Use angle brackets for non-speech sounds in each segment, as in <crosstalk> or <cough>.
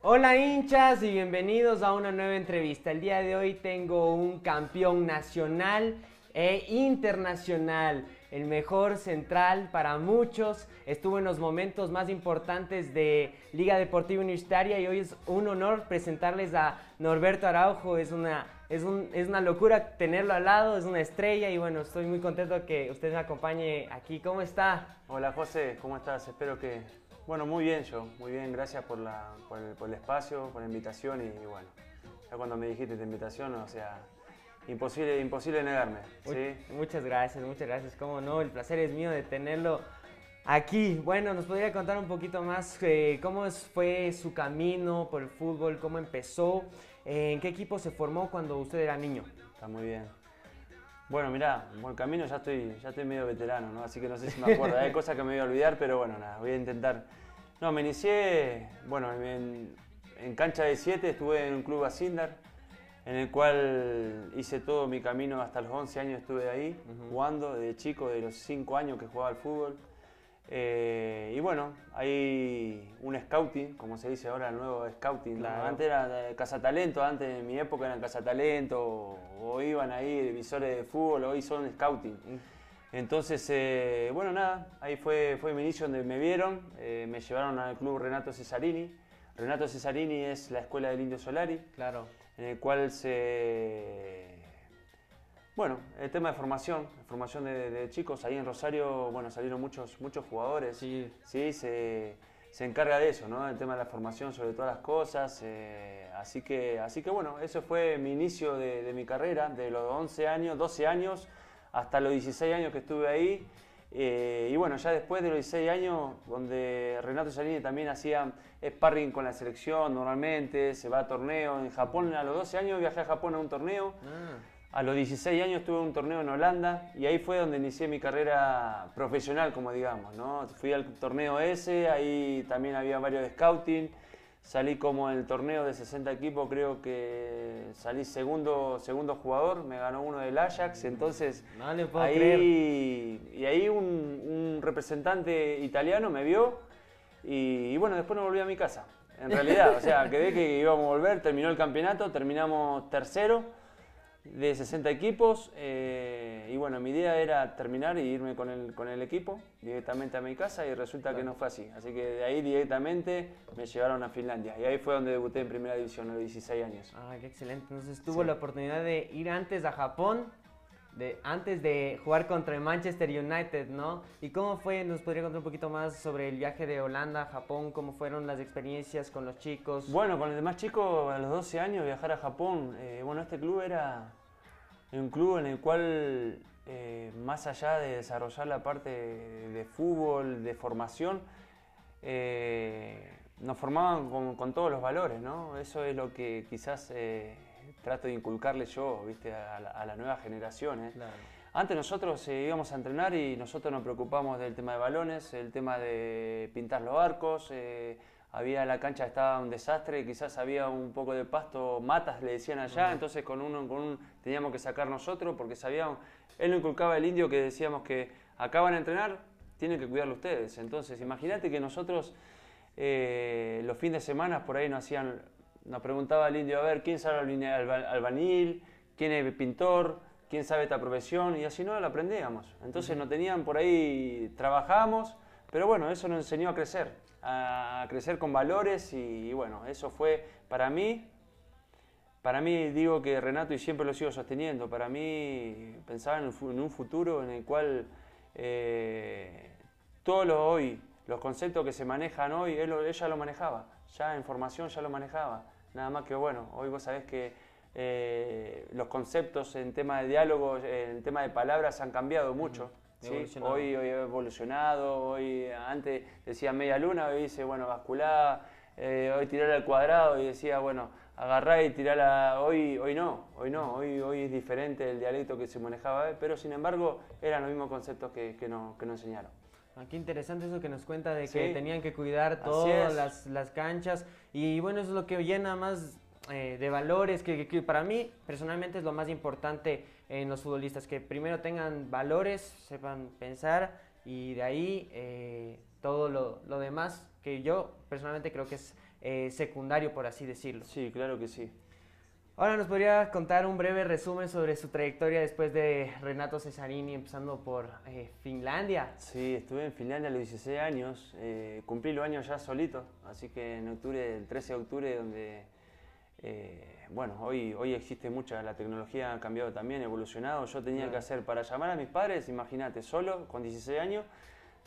Hola hinchas y bienvenidos a una nueva entrevista. El día de hoy tengo un campeón nacional e internacional, el mejor central para muchos. Estuvo en los momentos más importantes de Liga Deportiva Universitaria y hoy es un honor presentarles a Norberto Araujo. Es una, es, un- es una locura tenerlo al lado, es una estrella y bueno, estoy muy contento que usted me acompañe aquí. ¿Cómo está? Hola José, ¿cómo estás? Espero que... Bueno, muy bien yo, muy bien, gracias por, la, por, el, por el espacio, por la invitación y, y bueno, ya cuando me dijiste esta invitación, o sea, imposible, imposible negarme, ¿sí? Mu- Muchas gracias, muchas gracias. Cómo no, el placer es mío de tenerlo aquí. Bueno, nos podría contar un poquito más eh, cómo fue su camino por el fútbol, cómo empezó, eh, en qué equipo se formó cuando usted era niño. Está muy bien. Bueno, mirá, buen camino, ya estoy, ya estoy medio veterano, ¿no? Así que no sé si me acuerdo, hay cosas que me voy a olvidar, pero bueno, nada, voy a intentar. No, me inicié, bueno, en, en cancha de 7 estuve en un club Asindar, en el cual hice todo mi camino hasta los 11 años estuve ahí, jugando desde chico, de los 5 años que jugaba al fútbol. Eh, y bueno, hay un scouting, como se dice ahora, el nuevo scouting. Claro. Antes era cazatalento, antes en mi época eran cazatalento, o, o iban ahí visores de fútbol, hoy son scouting. Entonces, eh, bueno, nada, ahí fue, fue mi inicio donde me vieron, eh, me llevaron al club Renato Cesarini. Renato Cesarini es la escuela del Indio Solari, Claro. en el cual se... Bueno, el tema de formación, formación de, de chicos, ahí en Rosario, bueno, salieron muchos, muchos jugadores. Sí. Sí, se, se encarga de eso, ¿no? El tema de la formación sobre todas las cosas. eh, así, que, así que bueno, eso fue mi inicio de, de mi carrera, de los 11 años, 12 años, hasta los 16 años que estuve ahí. Eh, y bueno, ya después de los 16 años, donde Renato Salini también hacía sparring con la selección normalmente, se va a torneos. En Japón, a los 12 años viajé a Japón a un torneo. Ah, A los 16 años tuve un torneo en Holanda y ahí fue donde inicié mi carrera profesional, como digamos, ¿no? Fui al torneo ese, ahí también había varios de scouting, salí como en el torneo de 60 equipos, creo que salí segundo, segundo jugador, me ganó uno del Ajax, entonces no le puedo ahí, creer. y ahí un, un representante italiano me vio y, y bueno, después no volví a mi casa. En realidad, o sea, quedé que íbamos a volver, terminó el campeonato, terminamos tercero de 60 equipos eh, y bueno, mi idea era terminar y irme con el, con el equipo directamente a mi casa y resulta que no fue así. Así que de ahí directamente me llevaron a Finlandia y ahí fue donde debuté en primera división a los 16 años. Ah, qué excelente. Entonces tuvo Sí. la oportunidad de ir antes a Japón, de, antes de jugar contra el Manchester United, ¿no? ¿Y cómo fue? ¿Nos podría contar un poquito más sobre el viaje de Holanda a Japón? ¿Cómo fueron las experiencias con los chicos? Bueno, con el demás chico, a los 12 años, viajar a Japón. eh, bueno, este club era un club en el cual, eh, más allá de desarrollar la parte de, fútbol, de formación, eh, nos formaban con, con todos los valores, ¿no? Eso es lo que quizás eh, trato de inculcarle yo, ¿viste? A, la- a las nuevas generaciones. Claro. Antes nosotros íbamos a entrenar y nosotros nos preocupamos del tema de balones, el tema de pintar los arcos, había la cancha estaba un desastre, quizás había un poco de pasto, matas le decían allá, entonces con uno con un teníamos que sacar nosotros porque sabíamos, él nos inculcaba el indio que decíamos que acaban de entrenar, tienen que cuidarlo ustedes. Entonces, imagínate que nosotros eh, los fines de semana por ahí nos hacían, nos preguntaba el indio, a ver, ¿quién sabe alba- alba- albañil? ¿Quién es pintor? ¿Quién sabe esta profesión? Y así no la aprendíamos. Entonces no tenían por ahí, trabajamos, pero bueno, eso nos enseñó a crecer, a crecer con valores y, bueno, eso fue para mí, para mí digo que Renato y siempre lo sigo sosteniendo, para mí pensaba en un, futuro en el cual eh, todo lo hoy, los conceptos que se manejan hoy, él, ella lo manejaba, ya en formación ya lo manejaba, nada más que bueno, hoy vos sabés que eh, los conceptos en tema de diálogo, en tema de palabras han cambiado mucho. ¿Sí? Hoy, hoy ha evolucionado, hoy antes decía media luna, hoy dice, bueno, bascular, eh, hoy tirar al cuadrado y decía, bueno, agarrá y tirarla, hoy, hoy no, hoy no, hoy, hoy es diferente el dialecto que se manejaba, pero sin embargo eran los mismos conceptos que, que, no- que nos enseñaron. Ah, qué interesante eso que nos cuenta de que Sí. tenían que cuidar todas las, las canchas y bueno, eso es lo que llena más eh, de valores, que, que para mí personalmente es lo más importante en los futbolistas, que primero tengan valores, sepan pensar y de ahí eh, todo lo, lo demás que yo personalmente creo que es eh, secundario, por así decirlo. Sí, claro que sí. Ahora nos podría contar un breve resumen sobre su trayectoria después de Renato Cesarini, empezando por eh, Finlandia. Sí, estuve en Finlandia a los 16 años, eh, cumplí los años ya solito, así que en octubre, el 13 de octubre, donde, bueno, hoy, hoy existe mucha, la tecnología ha cambiado también, evolucionado, yo tenía que hacer para llamar a mis padres, imagínate, solo, con 16 años,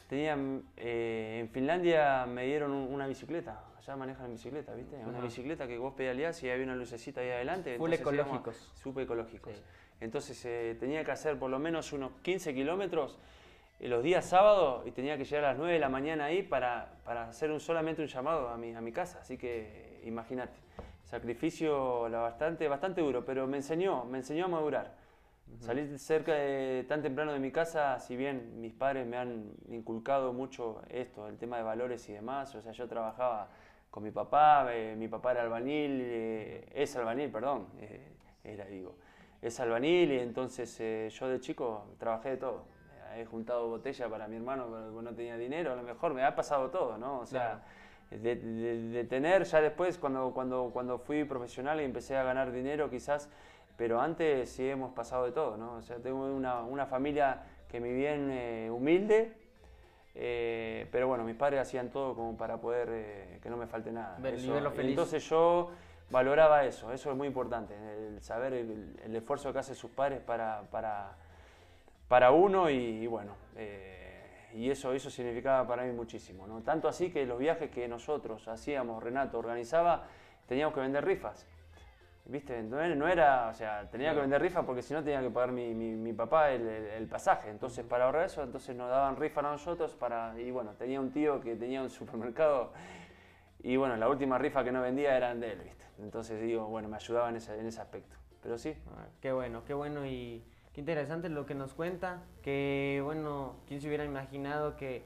tenía, en Finlandia me dieron una bicicleta, allá manejan en bicicleta, ¿viste? Una bicicleta que vos pedaleás y había una lucecita ahí adelante. Full ecológicos. Súper ecológicos. Entonces eh, tenía que hacer por lo menos unos 15 kilómetros eh, los días sábados y tenía que llegar a las 9 de la mañana ahí para, para hacer un, solamente un llamado a mi, a mi casa. Así que imagínate, sacrificio la bastante, bastante duro, pero me enseñó, me enseñó a madurar. Salir cerca de, tan temprano de mi casa, si bien mis padres me han inculcado mucho esto, el tema de valores y demás, o sea, yo trabajaba con mi papá, eh, mi papá era albanil, eh, es albanil, perdón, eh, era digo, es albanil y entonces yo de chico trabajé de todo. He juntado botella para mi hermano porque no tenía dinero, a lo mejor me ha pasado todo, ¿no? O sea, de, tener ya después, cuando, cuando, cuando fui profesional y empecé a ganar dinero quizás, pero antes sí hemos pasado de todo, ¿no? O sea, tengo una, una familia que me bien humilde, eh, pero bueno, mis padres hacían todo como para poder eh, que no me falte nada. Entonces yo valoraba eso, eso es muy importante, el saber el, esfuerzo que hacen sus padres para, para, para uno y, bueno, eh, y eso, eso significaba para mí muchísimo. ¿no? Tanto así que los viajes que nosotros hacíamos, Renato organizaba, teníamos que vender rifas. ¿Viste? No era, o sea, tenía que vender rifas porque si no tenía que pagar mi, mi, papá el, pasaje. Entonces, para ahorrar eso, entonces nos daban rifas a nosotros para. Y bueno, tenía un tío que tenía un supermercado y bueno, la última rifa que no vendía eran de él, ¿viste? Entonces digo, bueno, me ayudaba en ese, en ese aspecto. Pero sí. Ah, qué bueno, qué bueno y qué interesante lo que nos cuenta. Que bueno, quién se hubiera imaginado que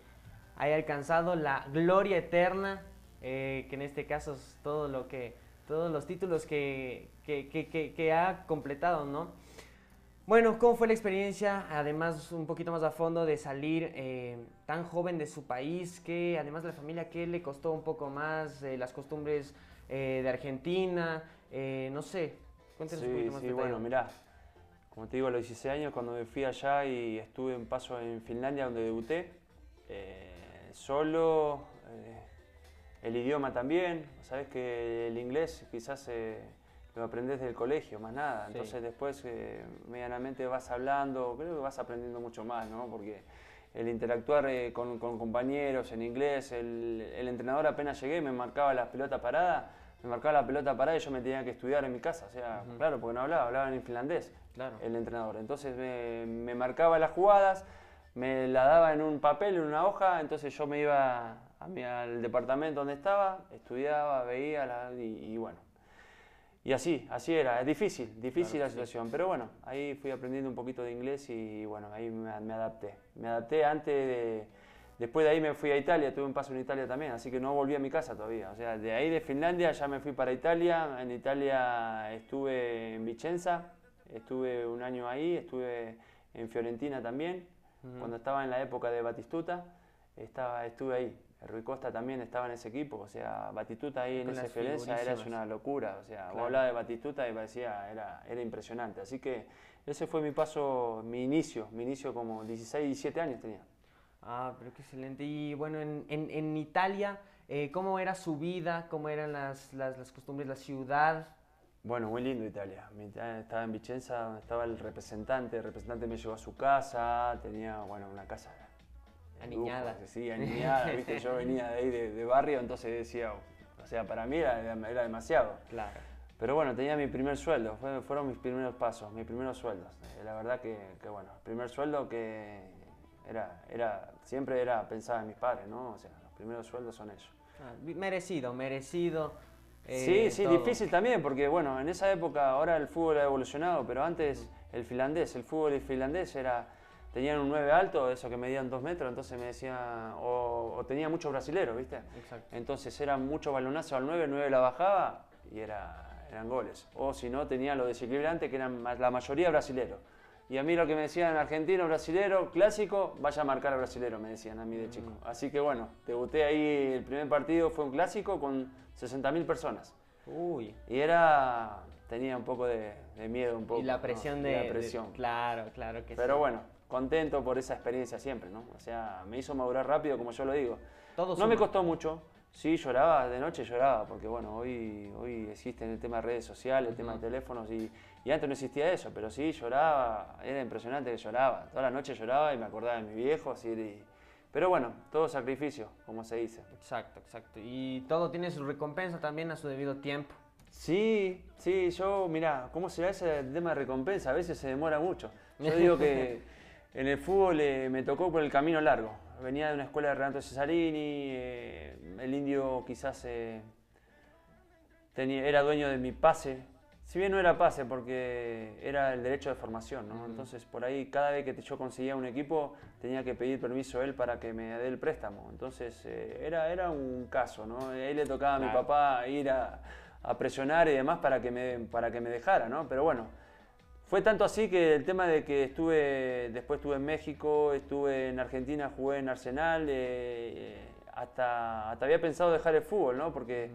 haya alcanzado la gloria eterna, eh, que en este caso es todo lo que todos los títulos que, que, ha completado, ¿no? Bueno, ¿cómo fue la experiencia? Además, un poquito más a fondo de salir eh, tan joven de su país, que además de la familia, ¿qué le costó un poco más? Eh, las costumbres de Argentina, no sé, cuéntenos un poquito más. Sí, bueno, mirá, como te digo, a los 16 años cuando me fui allá y estuve en paso en Finlandia donde debuté, solo el idioma también, sabes que el inglés quizás eh, lo aprendes del colegio, más nada. Entonces después eh, medianamente vas hablando, creo que vas aprendiendo mucho más, ¿no? Porque el interactuar eh, con, compañeros en inglés, el, entrenador apenas llegué me marcaba la pelota parada, me marcaba la pelota parada y yo me tenía que estudiar en mi casa. O sea, claro, porque no hablaba, hablaba en finlandés claro. el entrenador. Entonces me, me marcaba las jugadas, me la daba en un papel, en una hoja, entonces yo me iba al departamento donde estaba, estudiaba, veía y, bueno. Y así, así era, es difícil, difícil la situación, pero bueno, ahí fui aprendiendo un poquito de inglés y bueno, ahí me, adapté. Me adapté antes de, después de ahí me fui a Italia, tuve un paso en Italia también, así que no volví a mi casa todavía. O sea, de ahí de Finlandia ya me fui para Italia, en Italia estuve en Vicenza, estuve un año ahí, estuve en Fiorentina también, cuando estaba en la época de Batistuta, estaba, estuve ahí. Rui Costa también estaba en ese equipo, o sea, Batistuta ahí en esa experiencia era una locura, o sea, vos hablabas de Batistuta y parecía, era, era impresionante, así que ese fue mi paso, mi inicio, mi inicio como 16, 17 años tenía. Ah, pero qué excelente. Y bueno, en, en, en Italia, eh, ¿cómo era su vida? ¿Cómo eran las, las, las, costumbres, la ciudad? Bueno, muy lindo Italia. Estaba en Vicenza, estaba el representante. El representante me llevó a su casa, tenía, bueno, una casa Aniñada. sí, aniñada, <laughs> viste, yo venía de ahí de, barrio, entonces decía, o sea, para mí era, era, demasiado. Claro. Pero bueno, tenía mi primer sueldo, fueron mis primeros pasos, mis primeros sueldos. Eh, la verdad que, que, bueno, primer sueldo que era, era, siempre era pensar en mis padres, ¿no? O sea, los primeros sueldos son ellos. Ah, merecido, merecido. Sí, eh, sí, difícil también, porque bueno, en esa época ahora el fútbol ha evolucionado, pero antes el finlandés, el fútbol finlandés era tenían un 9 alto, eso que medían 2 metros, entonces me decía, o, tenía muchos brasileros, ¿viste? Exacto. Entonces era mucho balonazo al 9, el 9 la bajaba y era, eran goles. O si no, tenía los desequilibrantes que eran la mayoría brasileros. Y a mí lo que me decían argentino, brasilero, clásico, vaya a marcar a brasilero, me decían a mí de chico. Mm. Así que bueno, debuté ahí, el primer partido fue un clásico con 60.000 personas. Uy. Y era, tenía un poco de, de miedo, un poco. Y la ¿no? presión Y de, La de- presión. claro, claro que sí. Pero bueno, contento por esa experiencia siempre, ¿no? O sea, me hizo madurar rápido, como yo lo digo. Todo no me costó mucho. Sí, lloraba, de noche lloraba, porque bueno, hoy, hoy existe el tema de redes sociales, el tema de teléfonos, y, y antes no existía eso, pero sí, lloraba, era impresionante que lloraba. Toda la noche lloraba y me acordaba de mi viejo, así, y- pero bueno, todo sacrificio, como se dice. Exacto, exacto. Y todo tiene su recompensa también a su debido tiempo. Sí, sí, yo, mira, ¿cómo será ese tema de recompensa? A veces se demora mucho. Yo <laughs> digo que en el fútbol eh, me tocó por el camino largo. Venía de una escuela de Renato Cesarini, eh, el indio quizás eh, tenía, era dueño de mi pase. Si bien no era pase, porque era el derecho de formación, ¿no? Entonces, por ahí, cada vez que yo conseguía un equipo, tenía que pedir permiso a él para que me dé el préstamo. Entonces, eh, era, era un caso, ¿no? A él le tocaba a mi papá ir a, a presionar y demás para que, me, para que me dejara, ¿no? Pero bueno, fue tanto así que el tema de que estuve, después estuve en México, estuve en Argentina, jugué en Arsenal, eh, hasta, hasta había pensado dejar el fútbol, ¿no? Porque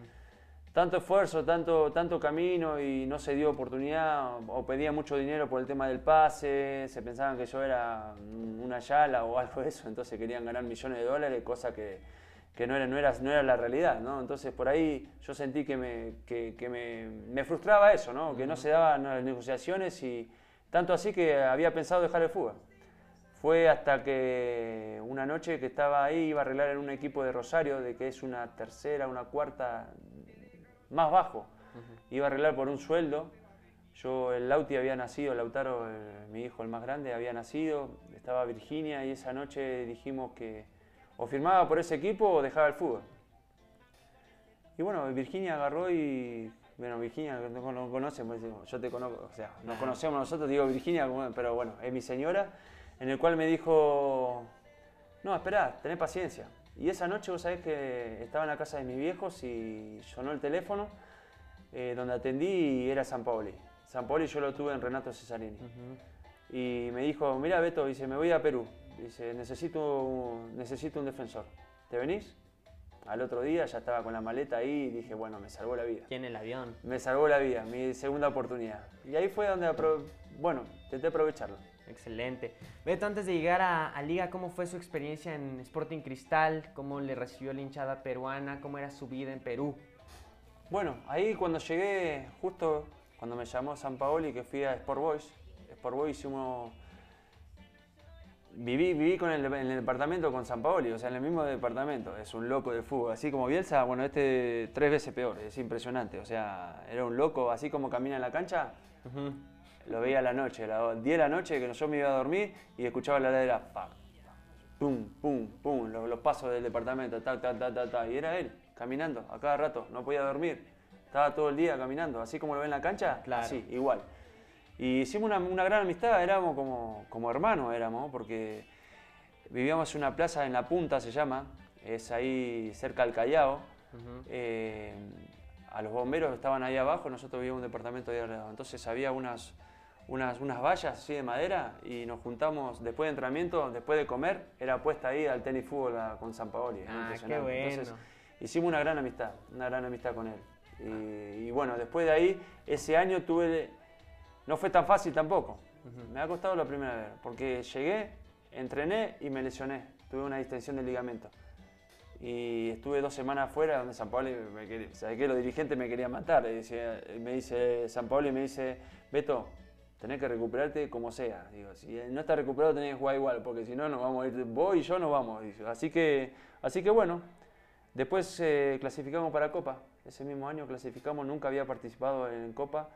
tanto esfuerzo, tanto, tanto camino y no se dio oportunidad, o pedía mucho dinero por el tema del pase, se pensaban que yo era una yala o <laughs> algo de eso, entonces querían ganar millones de dólares, cosa que, que no, era, no, era, no era la realidad, ¿no? Entonces por ahí yo sentí que me, que, que me, me frustraba eso, ¿no? Que no se daban las negociaciones y tanto así que había pensado dejar el fútbol. Fue hasta que una noche que estaba ahí, iba a arreglar en un equipo de Rosario, de que es una tercera, una cuarta, más bajo. Iba a arreglar por un sueldo. Yo, el Lauti había nacido, Lautaro, el- mi hijo el más grande, había nacido, estaba Virginia y esa noche dijimos que o firmaba por ese equipo o dejaba el fútbol. Y bueno, Virginia agarró y. Bueno, Virginia no, no conoce, pues, yo te conozco, o sea, nos conocemos nosotros, digo Virginia, pero bueno, es mi señora, en el cual me dijo: No, esperá, tené paciencia. Y esa noche, vos sabés que estaba en la casa de mis viejos y sonó el teléfono, eh, donde atendí y era San Paoli. San Paoli yo lo tuve en Renato Cesarini. Y me dijo, mira Beto, dice, me voy a Perú. Dice, necesito, necesito un defensor. ¿Te venís? Al otro día ya estaba con la maleta ahí y dije, bueno, me salvó la vida. Tiene el avión. Me salvó la vida, mi segunda oportunidad. Y ahí fue donde, bueno, intenté aprovecharlo. Excelente. Beto, antes de llegar a, a Liga, ¿cómo fue su experiencia en Sporting Cristal? ¿Cómo le recibió la hinchada peruana? ¿Cómo era su vida en Perú? Bueno, ahí cuando llegué, justo cuando me llamó San Paoli, que fui a Sport Boys, Sport Boys hicimos... Viví, viví con el, en el departamento con San Paoli, o sea, en el mismo departamento. Es un loco de fútbol. Así como Bielsa, bueno, este tres veces peor, es impresionante. O sea, era un loco, así como camina en la cancha, lo veía a la noche, a las 10 de la noche, que yo me iba a dormir y escuchaba la ladera, pa, pum, pum, pum, los, los pasos del departamento, ta, ta, ta, ta, ta. Y era él, caminando, a cada rato, no podía dormir. Estaba todo el día caminando, así como lo ve en la cancha, Claro. así, igual. Y hicimos una, una gran amistad, éramos como, como hermanos, éramos, porque vivíamos en una plaza en La Punta, se llama, es ahí cerca del Callao. Eh, a los bomberos estaban ahí abajo, nosotros vivíamos en un departamento de al lado. Entonces había unas, unas, unas vallas así de madera y nos juntamos después de entrenamiento, después de comer, era puesta ahí al tenis fútbol a- con San Paoli. Ah, qué Entonces, bueno. hicimos una gran amistad, una gran amistad con él. Y, y bueno, después de ahí, ese año tuve, no fue tan fácil tampoco. Me ha costado la primera vez, porque llegué, entrené y me lesioné. Tuve una distensión del ligamento. Y estuve dos semanas afuera donde San Pablo, me quería, ¿sabes qué? Los dirigentes me querían matar. Y decía- me dice San Pablo y me dice, Beto, tenés que recuperarte como sea. Digo, si no estás recuperado tenés que jugar igual, porque si no nos vamos a ir, vos y yo nos vamos. Así que, así que bueno, después eh, clasificamos para Copa. Ese mismo año clasificamos, nunca había participado en Copa.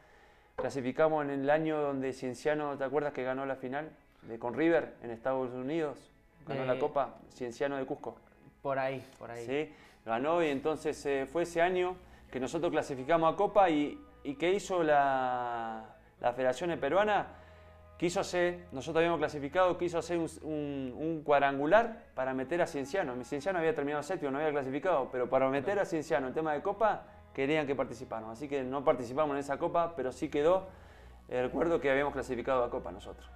Clasificamos en el año donde Cienciano, ¿te acuerdas que ganó la final de, con River en Estados Unidos? Ganó la Eh, Copa, Cienciano de Cusco. Por ahí, por ahí. ¿sí? Ganó y entonces eh, fue ese año que nosotros clasificamos a Copa y, y ¿qué hizo la, la Federación Peruana? Quiso hacer, nosotros habíamos clasificado, quiso hacer un, un- un cuadrangular para meter a Cienciano. Mi Cienciano había terminado séptimo, no había clasificado, pero para meter a Cienciano en tema de Copa querían que participáramos. Así que no participamos en esa Copa, pero sí quedó recuerdo que habíamos clasificado a Copa nosotros.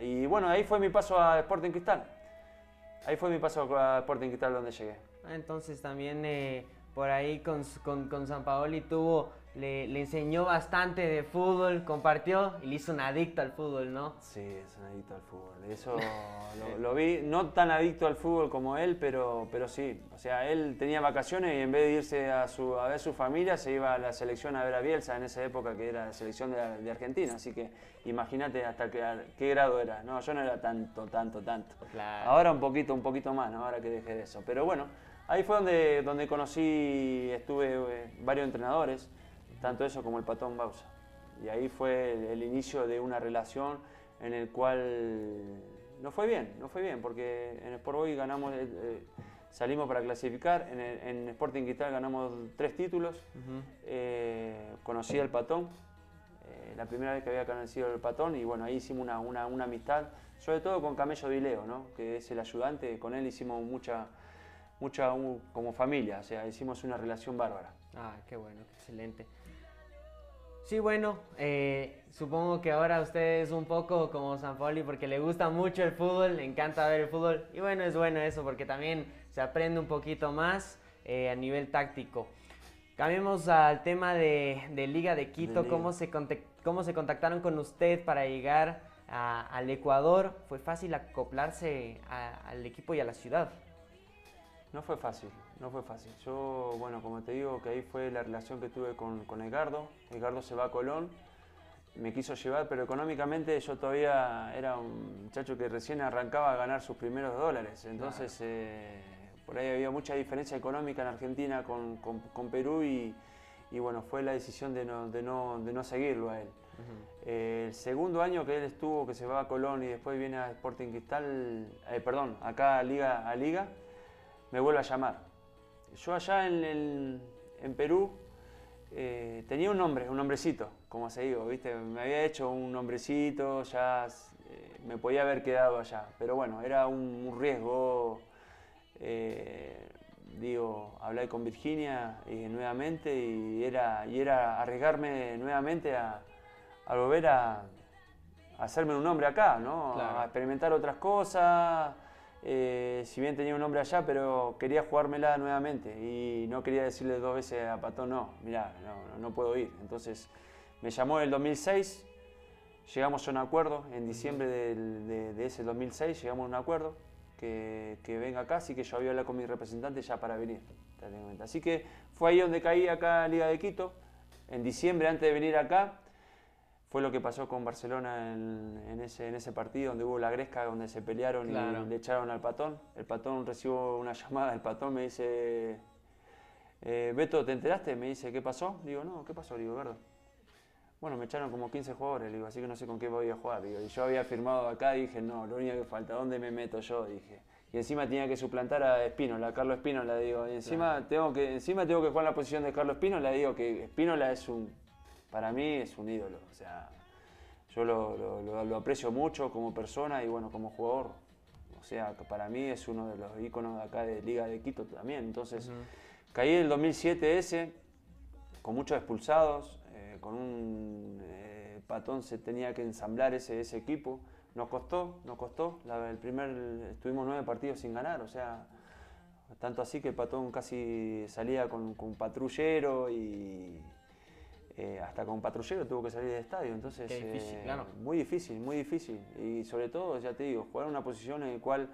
y bueno, ahí fue mi paso a Sporting Cristal. Ahí fue mi paso a Sporting Cristal donde llegué. Ah, entonces también eh, por ahí con, con, con San Paoli tuvo le, enseñó bastante de fútbol, compartió y le hizo un adicto al fútbol, ¿no? Sí, es un adicto al fútbol. Eso <laughs> lo, vi, no tan adicto al fútbol como él, pero, pero sí. O sea, él tenía vacaciones y en vez de irse a, su, a ver su familia, se iba a la selección a ver a Bielsa en esa época que era la selección de, Argentina. Así que imagínate hasta qué, qué grado era. No, yo no era tanto, tanto, tanto. Ahora un poquito, un poquito más, ¿no? Ahora que dejé de eso. Pero bueno, ahí fue donde, donde conocí, estuve eh, varios entrenadores tanto eso como el patón Bausa. Y ahí fue el, inicio de una relación en el cual no fue bien, no fue bien, porque en Sport Boy ganamos, eh, eh, salimos para clasificar, en, Sporting Cristal ganamos tres títulos, eh, conocí al patón, la primera vez que había conocido el patón, y bueno, ahí hicimos una, una, amistad, sobre todo con Camello Vileo, ¿no? que es el ayudante, con él hicimos mucha, mucha como familia, o sea, hicimos una relación bárbara. Ah, qué bueno, excelente. Sí, bueno, eh, supongo que ahora usted es un poco como San Pauli porque le gusta mucho el fútbol, le encanta ver el fútbol y bueno, es bueno eso porque también se aprende un poquito más eh, a nivel táctico. Cambiemos al tema de, Liga de Quito, ¿Cómo, se ¿cómo se contactaron con usted para llegar al Ecuador? ¿Fue fácil acoplarse al equipo y a la ciudad? No fue fácil, no fue fácil. Yo, bueno, como te digo, que ahí fue la relación que tuve con, con Edgardo. Edgardo se va a Colón, me quiso llevar, pero económicamente yo todavía era un muchacho que recién arrancaba a ganar sus primeros dólares. Entonces, eh, por ahí había mucha diferencia económica en Argentina con, con, Perú y, y, bueno, fue la decisión de no, de no, de no seguirlo a él. Eh, el segundo año que él estuvo, que se va a Colón y después viene a Sporting Cristal, eh, perdón, acá a Liga, a Liga me vuelve a llamar. Yo allá en, Perú eh, tenía un nombre, un nombrecito, como se digo, ¿viste? Me había hecho un nombrecito, ya eh, me podía haber quedado allá, pero bueno, era un, riesgo. Eh, digo, hablé con Virginia nuevamente y era, y era arriesgarme nuevamente a, volver a, hacerme un nombre acá, ¿no? A experimentar otras cosas eh, si bien tenía un nombre allá, pero quería jugármela nuevamente y no quería decirle dos veces a Patón, no, mira, no, puedo ir. Entonces me llamó en el 2006, llegamos a un acuerdo, en diciembre de, ese 2006 llegamos a un acuerdo que, venga acá, así que yo había hablado con mi representante ya para venir. Así que fue ahí donde caí acá en Liga de Quito, en diciembre antes de venir acá, fue lo que pasó con Barcelona en, ese, en ese partido donde hubo la gresca, donde se pelearon y le echaron al patón. El patón recibió una <laughs> llamada, el patón me dice, eh, Beto, ¿te enteraste? Me dice, ¿qué pasó? Digo, no, ¿qué pasó? Digo, verdad. Bueno, me echaron como 15 jugadores, digo, así que no sé con qué voy a jugar. Digo, y yo había firmado acá y dije, no, lo único que falta, ¿dónde me meto yo? Dije. Y encima tenía que suplantar a Espínola, a Carlos Espínola, digo. Y encima, tengo que, encima tengo que jugar en la posición de Carlos Espínola, digo que Espínola es un para mí es un ídolo. O sea, yo lo, aprecio mucho como persona y bueno, como jugador. O sea, para mí es uno de los íconos de acá de Liga de Quito también. Entonces, caí en el 2007 ese, con muchos expulsados, eh, con un eh, patón se tenía que ensamblar ese, ese equipo. Nos costó, nos costó. el primer, estuvimos nueve partidos sin ganar, o sea, tanto así que el patón casi salía con, con patrullero y eh, hasta con patrullero tuvo que salir del estadio. Entonces, difícil, eh, claro. muy difícil, muy difícil. Y sobre todo, ya te digo, jugar una posición en la cual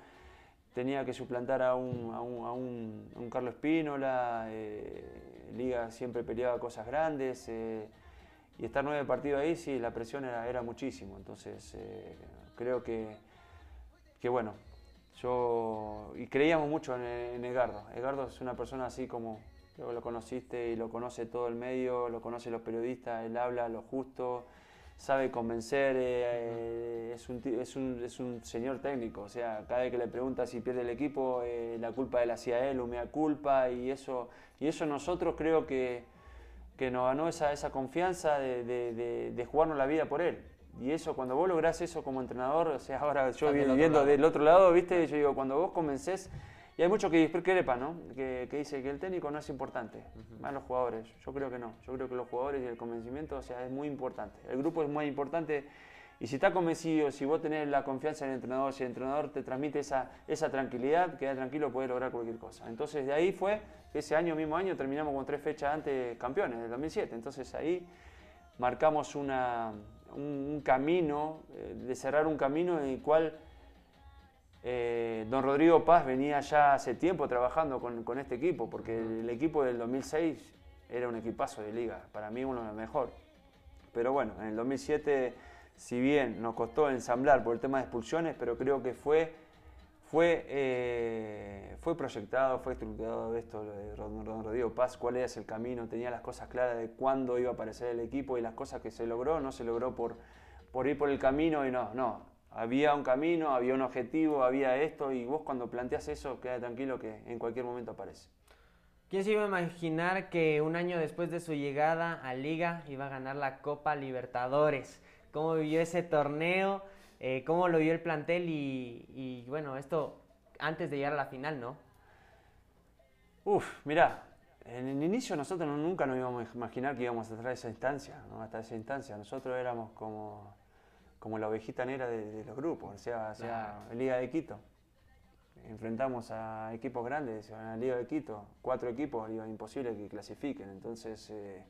tenía que suplantar a un, a un, a un, Carlos Espínola, eh, Liga siempre peleaba cosas grandes. y estar nueve partidos ahí, sí, la presión era, era muchísimo. Entonces, creo que, que, bueno, yo. Y creíamos mucho en, en Edgardo. Edgardo es una persona así como lo conociste y lo conoce todo el medio, lo conoce los periodistas, él habla lo justo, sabe convencer, eh, es, un, es, un, es, un, señor técnico, o sea, cada vez que le pregunta si pierde el equipo, eh, la culpa la hacía él me culpa, y eso, y eso nosotros creo que, que nos ganó esa, esa confianza de, de, de, jugarnos la vida por él. Y eso, cuando vos lográs eso como entrenador, o sea, ahora yo viendo del otro lado, ¿viste? Yo digo, cuando vos convencés y hay mucho que discrepa, ¿no? Que, que, dice que el técnico no es importante, más los jugadores. Yo creo que no. Yo creo que los jugadores y el convencimiento, o sea, es muy importante. El grupo es muy importante Y si estás convencido, si vos tenés la confianza en el entrenador, si el entrenador te transmite esa, esa tranquilidad, queda tranquilo, puedes lograr cualquier cosa. Entonces de ahí fue, ese año, mismo año, terminamos con tres fechas antes campeones, del 2007. Entonces ahí marcamos una, un, camino, eh, de cerrar un camino en el cual eh, don Rodrigo Paz venía ya hace tiempo trabajando con, con, este equipo, porque el equipo del 2006 era un equipazo de liga, para mí uno de los mejores. Pero bueno, en el 2007 si bien nos costó ensamblar por el tema de expulsiones, pero creo que fue, fue, eh, fue proyectado, fue estructurado esto de Don Rodrigo Paz, cuál es el camino, tenía las cosas claras de cuándo iba a aparecer el equipo y las cosas que se logró, no se logró por, por ir por el camino y no, no, había un camino, había un objetivo, había esto y vos cuando planteas eso, queda tranquilo que en cualquier momento aparece. ¿Quién se iba a imaginar que un año después de su llegada a Liga iba a ganar la Copa Libertadores? cómo vivió ese torneo, eh, cómo lo vio el plantel y, bueno, esto antes de llegar a la final, ¿no? Uf, mirá, en el inicio nosotros nunca nos íbamos a imaginar que íbamos a estar a esa instancia, ¿no? hasta esa instancia. Nosotros éramos como, como la ovejita negra de, los grupos, o sea, sea Liga de Quito. Enfrentamos a equipos grandes, en la Liga de Quito, cuatro equipos, iba imposible que clasifiquen. Entonces, eh,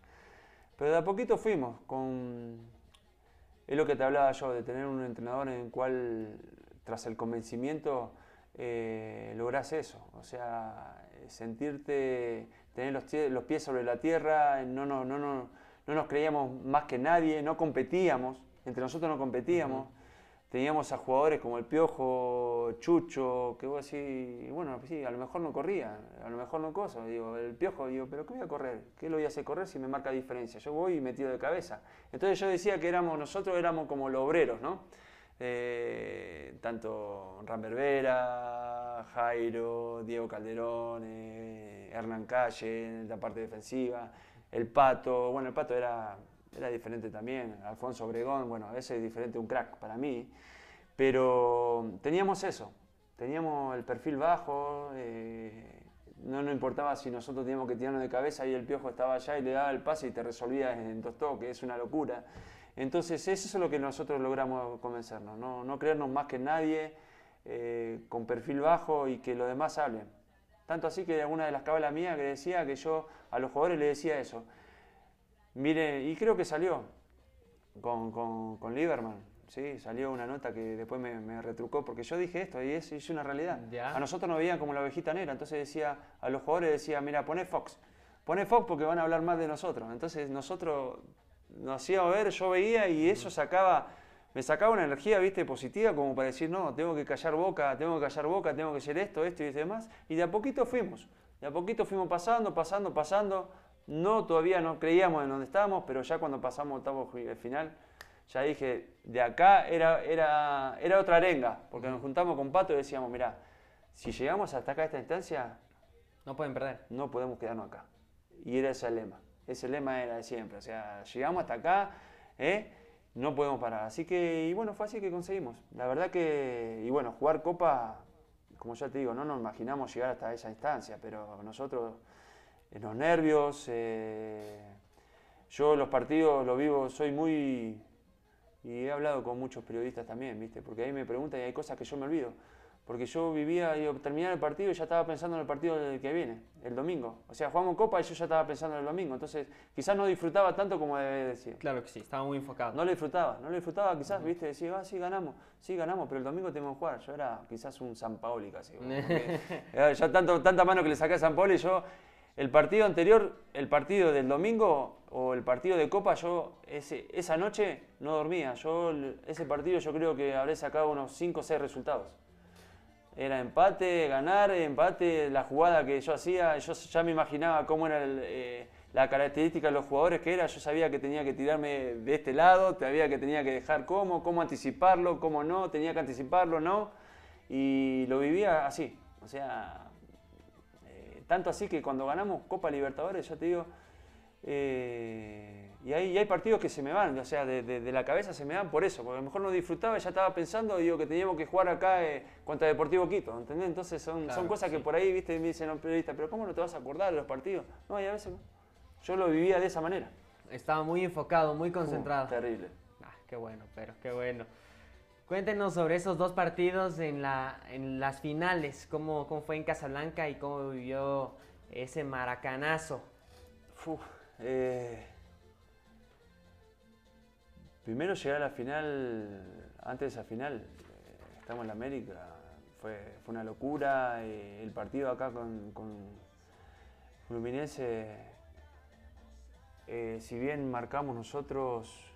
pero de a poquito fuimos con, es lo que te hablaba yo, de tener un entrenador en el cual, tras el convencimiento, eh, logras eso. O sea, sentirte, tener los, pies sobre la tierra, no, no, no, no, no nos creíamos más que nadie, no competíamos, entre nosotros no competíamos teníamos a jugadores como el Piojo, Chucho, que vos decís, bueno, sí, a lo mejor no corría, a lo mejor no cosa. Digo, el Piojo, digo, pero ¿qué voy a correr? ¿Qué lo voy a hacer correr si me marca diferencia? Yo voy metido de cabeza. Entonces yo decía que éramos, nosotros éramos como los obreros, ¿no? Eh, tanto Ramberbera, Jairo, Diego Calderón, eh, Hernán Calle en la parte defensiva, el Pato, bueno, el Pato era era diferente también. Alfonso Obregón, bueno, ese es diferente, un crack para mí. Pero teníamos eso, teníamos el perfil bajo, eh, no nos importaba si nosotros teníamos que tirarnos de cabeza y el piojo estaba allá y le daba el pase y te resolvía en dos toques, es una locura. Entonces eso es lo que nosotros logramos convencernos, no, no creernos más que nadie, eh, con perfil bajo y que los demás hablen. Tanto así que alguna de las cabalas mías que decía que yo a los jugadores les decía eso, Mire, y creo que salió con, con, con Lieberman. Sí, salió una nota que después me, retrucó porque yo dije esto y es, es una realidad. A nosotros nos veían como la ovejita negra, entonces decía, a los jugadores decía, mira, pone Fox, pone Fox porque van a hablar más de nosotros. Entonces nosotros nos hacíamos ver, yo veía y eso sacaba, me sacaba una energía, viste, positiva como para decir, no, tengo que callar boca, tengo que callar boca, tengo que hacer esto, esto y demás. Y de a poquito fuimos, de a poquito fuimos pasando, pasando, pasando no, todavía no creíamos en donde estábamos, pero ya cuando pasamos octavo final, ya dije, de acá era, era, era otra arenga, porque nos juntamos con Pato y decíamos, mirá, si llegamos hasta acá a esta instancia... No pueden perder. No podemos quedarnos acá. Y era ese el lema. Ese lema era de siempre. O sea, llegamos hasta acá, ¿eh? no podemos parar. Así que, y bueno, fue así que conseguimos. La verdad que, y bueno, jugar Copa, como ya te digo, no nos imaginamos llegar hasta esa instancia, pero nosotros en los nervios. Eh, yo los partidos los vivo, soy muy... Y he hablado con muchos periodistas también, ¿viste? Porque ahí me preguntan y hay cosas que yo me olvido. Porque yo vivía, y terminar el partido y ya estaba pensando en el partido del que viene, el domingo. O sea, jugamos Copa y yo ya estaba pensando en el domingo. Entonces, quizás no disfrutaba tanto como debe decir. Claro que sí, estaba muy enfocado. No lo disfrutaba, no lo disfrutaba quizás, ¿viste? Decía, ah, sí, ganamos, sí, ganamos, pero el domingo tenemos que jugar. Yo era quizás un San Paoli casi. <laughs> ya tanto, tanta mano que le saqué a San Paoli, yo el partido anterior, el partido del domingo o el partido de Copa, yo esa noche no dormía. Yo ese partido yo creo que habré sacado unos 5 o 6 resultados. Era empate, ganar, empate, la jugada que yo hacía, yo ya me imaginaba cómo era eh, la característica de los jugadores que era, yo sabía que tenía que tirarme de este lado, sabía que tenía que dejar cómo, cómo anticiparlo, cómo no, tenía que anticiparlo, no, y lo vivía así, o sea, tanto así que cuando ganamos Copa Libertadores, ya te digo, eh, y, hay, hay, partidos que se me van, o sea, de, la cabeza se me van por eso, porque a lo mejor no disfrutaba, ya estaba pensando, digo, que teníamos que jugar acá eh, contra Deportivo Quito, ¿entendés? Entonces son, son cosas que por ahí, viste, me dicen los periodistas, pero ¿cómo no te vas a acordar de los partidos? No, y a veces Yo lo vivía de esa manera. Estaba muy enfocado, muy concentrado. terrible. Ah, qué bueno, pero qué bueno. Cuéntenos sobre esos dos partidos en, la, en las finales, cómo, cómo fue en Casablanca y cómo vivió ese maracanazo. Eh, primero llegar a la final, antes de esa final, eh, estamos en la América, fue, fue una locura. Eh, el partido acá con, con Fluminense, si bien marcamos nosotros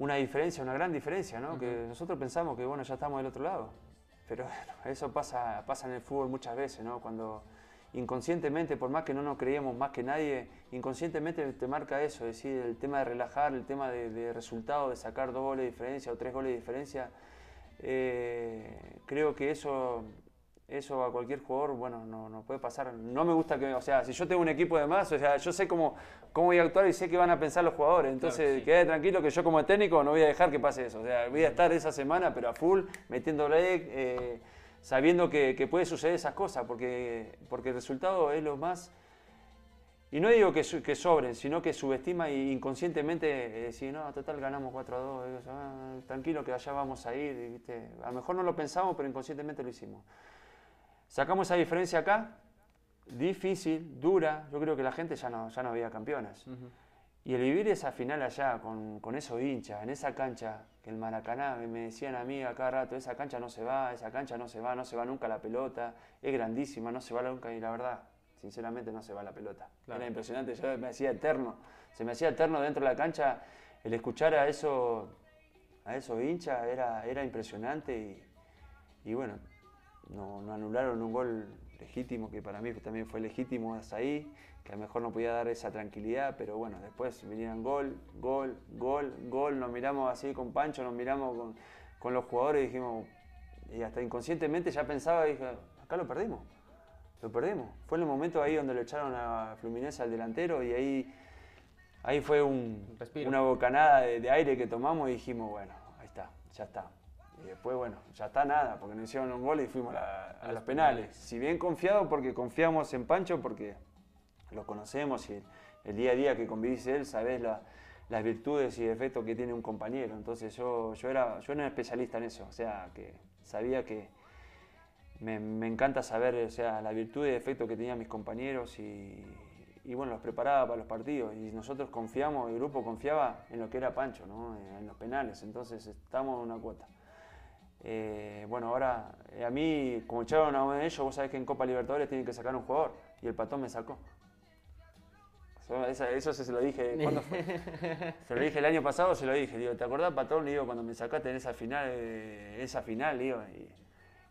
una diferencia, una gran diferencia, ¿no? Que nosotros pensamos que bueno, ya estamos del otro lado. Pero eso pasa, pasa en el fútbol muchas veces, ¿no? Cuando inconscientemente, por más que no nos creíamos más que nadie, inconscientemente te marca eso, es decir, el tema de relajar, el tema de, resultado, de sacar dos goles de diferencia o tres goles de diferencia, eh, creo que eso eso a cualquier jugador, bueno, no, no, puede pasar. No me gusta que, o sea, si yo tengo un equipo de más, o sea, yo sé cómo, cómo voy a actuar y sé qué van a pensar los jugadores. Entonces, quede tranquilo que yo como técnico no voy a dejar que pase eso. O sea, voy a estar esa semana, pero a full, metiéndole, eh, sabiendo que, que, puede suceder esas cosas, porque, porque el resultado es lo más... Y no digo que, que sobren, sino que subestima y inconscientemente eh, decir, no, total ganamos 4 a 2, ah, tranquilo que allá vamos a ir. ¿viste? A lo mejor no lo pensamos, pero inconscientemente lo hicimos. Sacamos esa diferencia acá, difícil, dura, yo creo que la gente ya no, ya no veía campeones. Y el vivir esa final allá con, con esos hinchas, en esa cancha, que el Maracaná, me decían a mí a cada rato, esa cancha no se va, esa cancha no se va, no se va nunca la pelota, es grandísima, no se va nunca, y la verdad, sinceramente no se va la pelota. Era impresionante, yo me hacía eterno, se me hacía eterno dentro de la cancha, el escuchar a, eso, a esos hinchas era, era impresionante y, y bueno, no, no, anularon un gol legítimo, que para mí también fue legítimo hasta ahí, que a lo mejor no podía dar esa tranquilidad, pero bueno, después vinieron gol, gol, gol, gol, nos miramos así con Pancho, nos miramos con, con los jugadores y dijimos, y hasta inconscientemente ya pensaba, dije, acá lo perdimos, lo perdimos. Fue en el momento ahí donde lo echaron a Fluminense al delantero y ahí, ahí fue un, una bocanada de, de aire que tomamos y dijimos, bueno, ahí está, ya está y después, bueno, ya está nada, porque nos hicieron un gol y fuimos a, los penales. Si bien confiado, porque confiamos en Pancho, porque lo conocemos y el, día a día que convivís él, sabés las virtudes y defectos que tiene un compañero. Entonces yo, yo, era, yo era un especialista en eso, o sea, que sabía que me, encanta saber o sea, la virtud y defectos que tenían mis compañeros y, y, bueno, los preparaba para los partidos. Y nosotros confiamos, el grupo confiaba en lo que era Pancho, ¿no? en los penales. Entonces estamos en una cuota. Eh, bueno, ahora eh, a mí, como echaron a uno de ellos, vos sabés que en Copa Libertadores tienen que sacar un jugador y el patón me sacó. Eso, se lo dije, ¿cuándo fue? <laughs> Se lo dije el año pasado, se lo dije. Digo, ¿te acordás, patón? digo, cuando me sacaste en esa final, eh, esa final, digo, y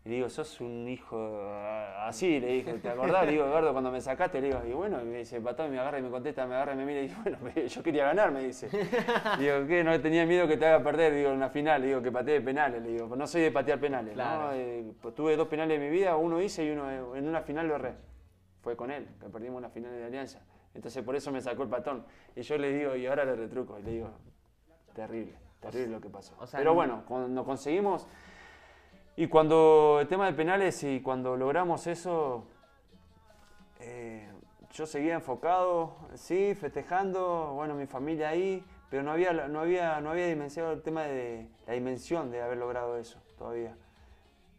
digo, sos un hijo así, le dije, ¿te acordás? Le digo, Eduardo, cuando me sacaste, le digo, y bueno, y me dice, patón, me agarra y me contesta, me agarra y me mira, y dice, bueno, <laughs> yo quería ganar, me dice. <laughs> Digo, ¿qué? No tenía miedo que te haga perder, digo, en una final, digo, que patee penales, le digo, no soy de patear penales, ¿no? Eh, pues tuve dos penales en mi vida, uno hice y uno en una final lo erré. Fue con él, que perdimos una final de Alianza. Entonces por eso me sacó el patón. Y yo le digo, y ahora le retruco, y le digo, terrible, terrible lo que pasó. Pero bueno, cuando conseguimos y cuando el tema de penales y cuando logramos eso, eh, yo seguía enfocado, sí, festejando, bueno, mi familia ahí, pero no había, no había, no había dimensionado el tema de la dimensión de haber logrado eso todavía.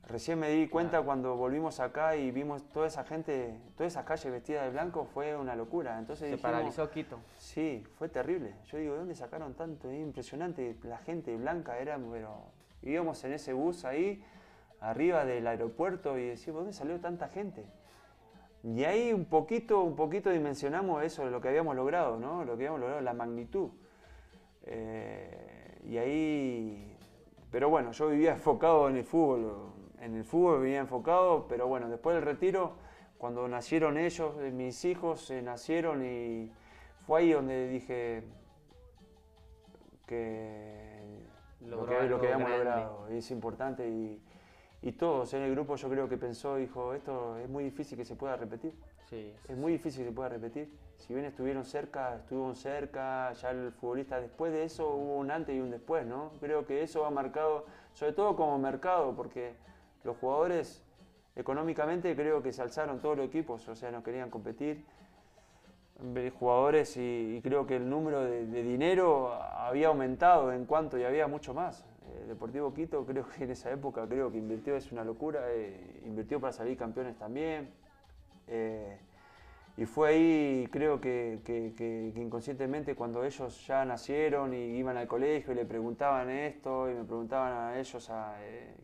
Recién me di cuenta cuando volvimos acá y vimos toda esa gente, toda esa calle vestida de blanco, fue una locura. Entonces Se paralizó Quito. Sí, fue terrible. Yo digo, ¿de dónde sacaron tanto? impresionante, la gente blanca era, pero íbamos en ese bus ahí arriba del aeropuerto y decimos, ¿dónde salió tanta gente? Y ahí un poquito, un poquito dimensionamos eso, lo que habíamos logrado, ¿no? Lo que habíamos logrado, la magnitud. Eh, y ahí, pero bueno, yo vivía enfocado en el fútbol, en el fútbol vivía enfocado, pero bueno, después del retiro, cuando nacieron ellos, eh, mis hijos eh, nacieron y fue ahí donde dije que lo que, lo que habíamos logrado es importante y, y todos en el grupo yo creo que pensó, dijo, esto es muy difícil que se pueda repetir. Sí, es muy difícil que se pueda repetir. Si bien estuvieron cerca, estuvieron cerca, ya el futbolista después de eso hubo un antes y un después, ¿no? Creo que eso ha marcado, sobre todo como mercado, porque los jugadores económicamente creo que se alzaron todos los equipos, o sea, no querían competir. jugadores y, creo que el número de, dinero había aumentado en cuanto y había mucho más. Eh, Deportivo Quito creo que en esa época creo que invirtió, es una locura, eh, invirtió para salir campeones también. Eh, y fue ahí, creo que, que, inconscientemente, cuando ellos ya nacieron y iban al colegio y le preguntaban esto y me preguntaban a ellos a,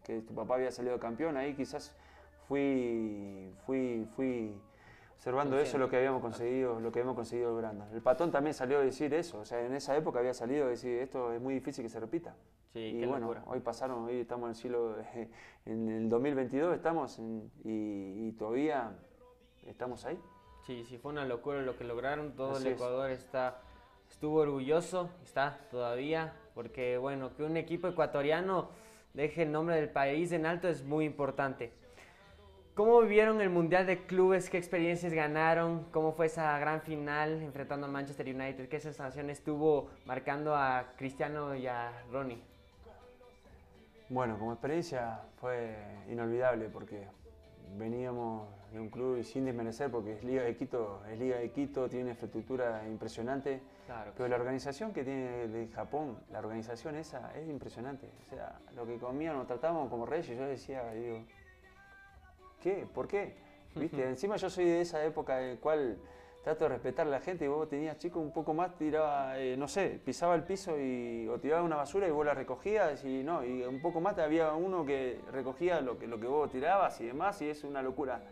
que tu papá había salido campeón, ahí quizás fui, fui, fui observando eso lo que habíamos conseguido, lo que habíamos conseguido el Granda. El patón también salió a decir eso, o sea, en esa época había salido a decir esto es muy difícil que se repita. Sí, y bueno, hoy pasaron, hoy estamos en el siglo, en el 2022 estamos y, todavía estamos ahí. Sí, sí, fue una locura lo que lograron, todo el Ecuador está, estuvo orgulloso, está todavía, porque bueno, que un equipo ecuatoriano deje el nombre del país en alto es muy importante. ¿Cómo vivieron el Mundial de Clubes? ¿Qué experiencias ganaron? ¿Cómo fue esa gran final enfrentando a Manchester United? ¿Qué sensación estuvo marcando a Cristiano y a Ronnie? Bueno, como experiencia fue inolvidable porque veníamos de un club y sin desmerecer porque es Liga de Quito, es Liga de Quito, tiene una infraestructura impresionante, pero la organización que tiene de Japón, la organización esa es impresionante. O sea, lo que comían nos tratábamos como reyes, yo decía, digo, ¿Qué? ¿Por qué? <laughs> ¿Viste? Encima yo soy de esa época en la cual trato de respetar a la gente y vos tenías chico un poco más, tiraba, eh, no sé, pisaba el piso y, o tiraba una basura y vos la recogías y no, y un poco más había uno que recogía lo que, lo que vos tirabas y demás y es una locura.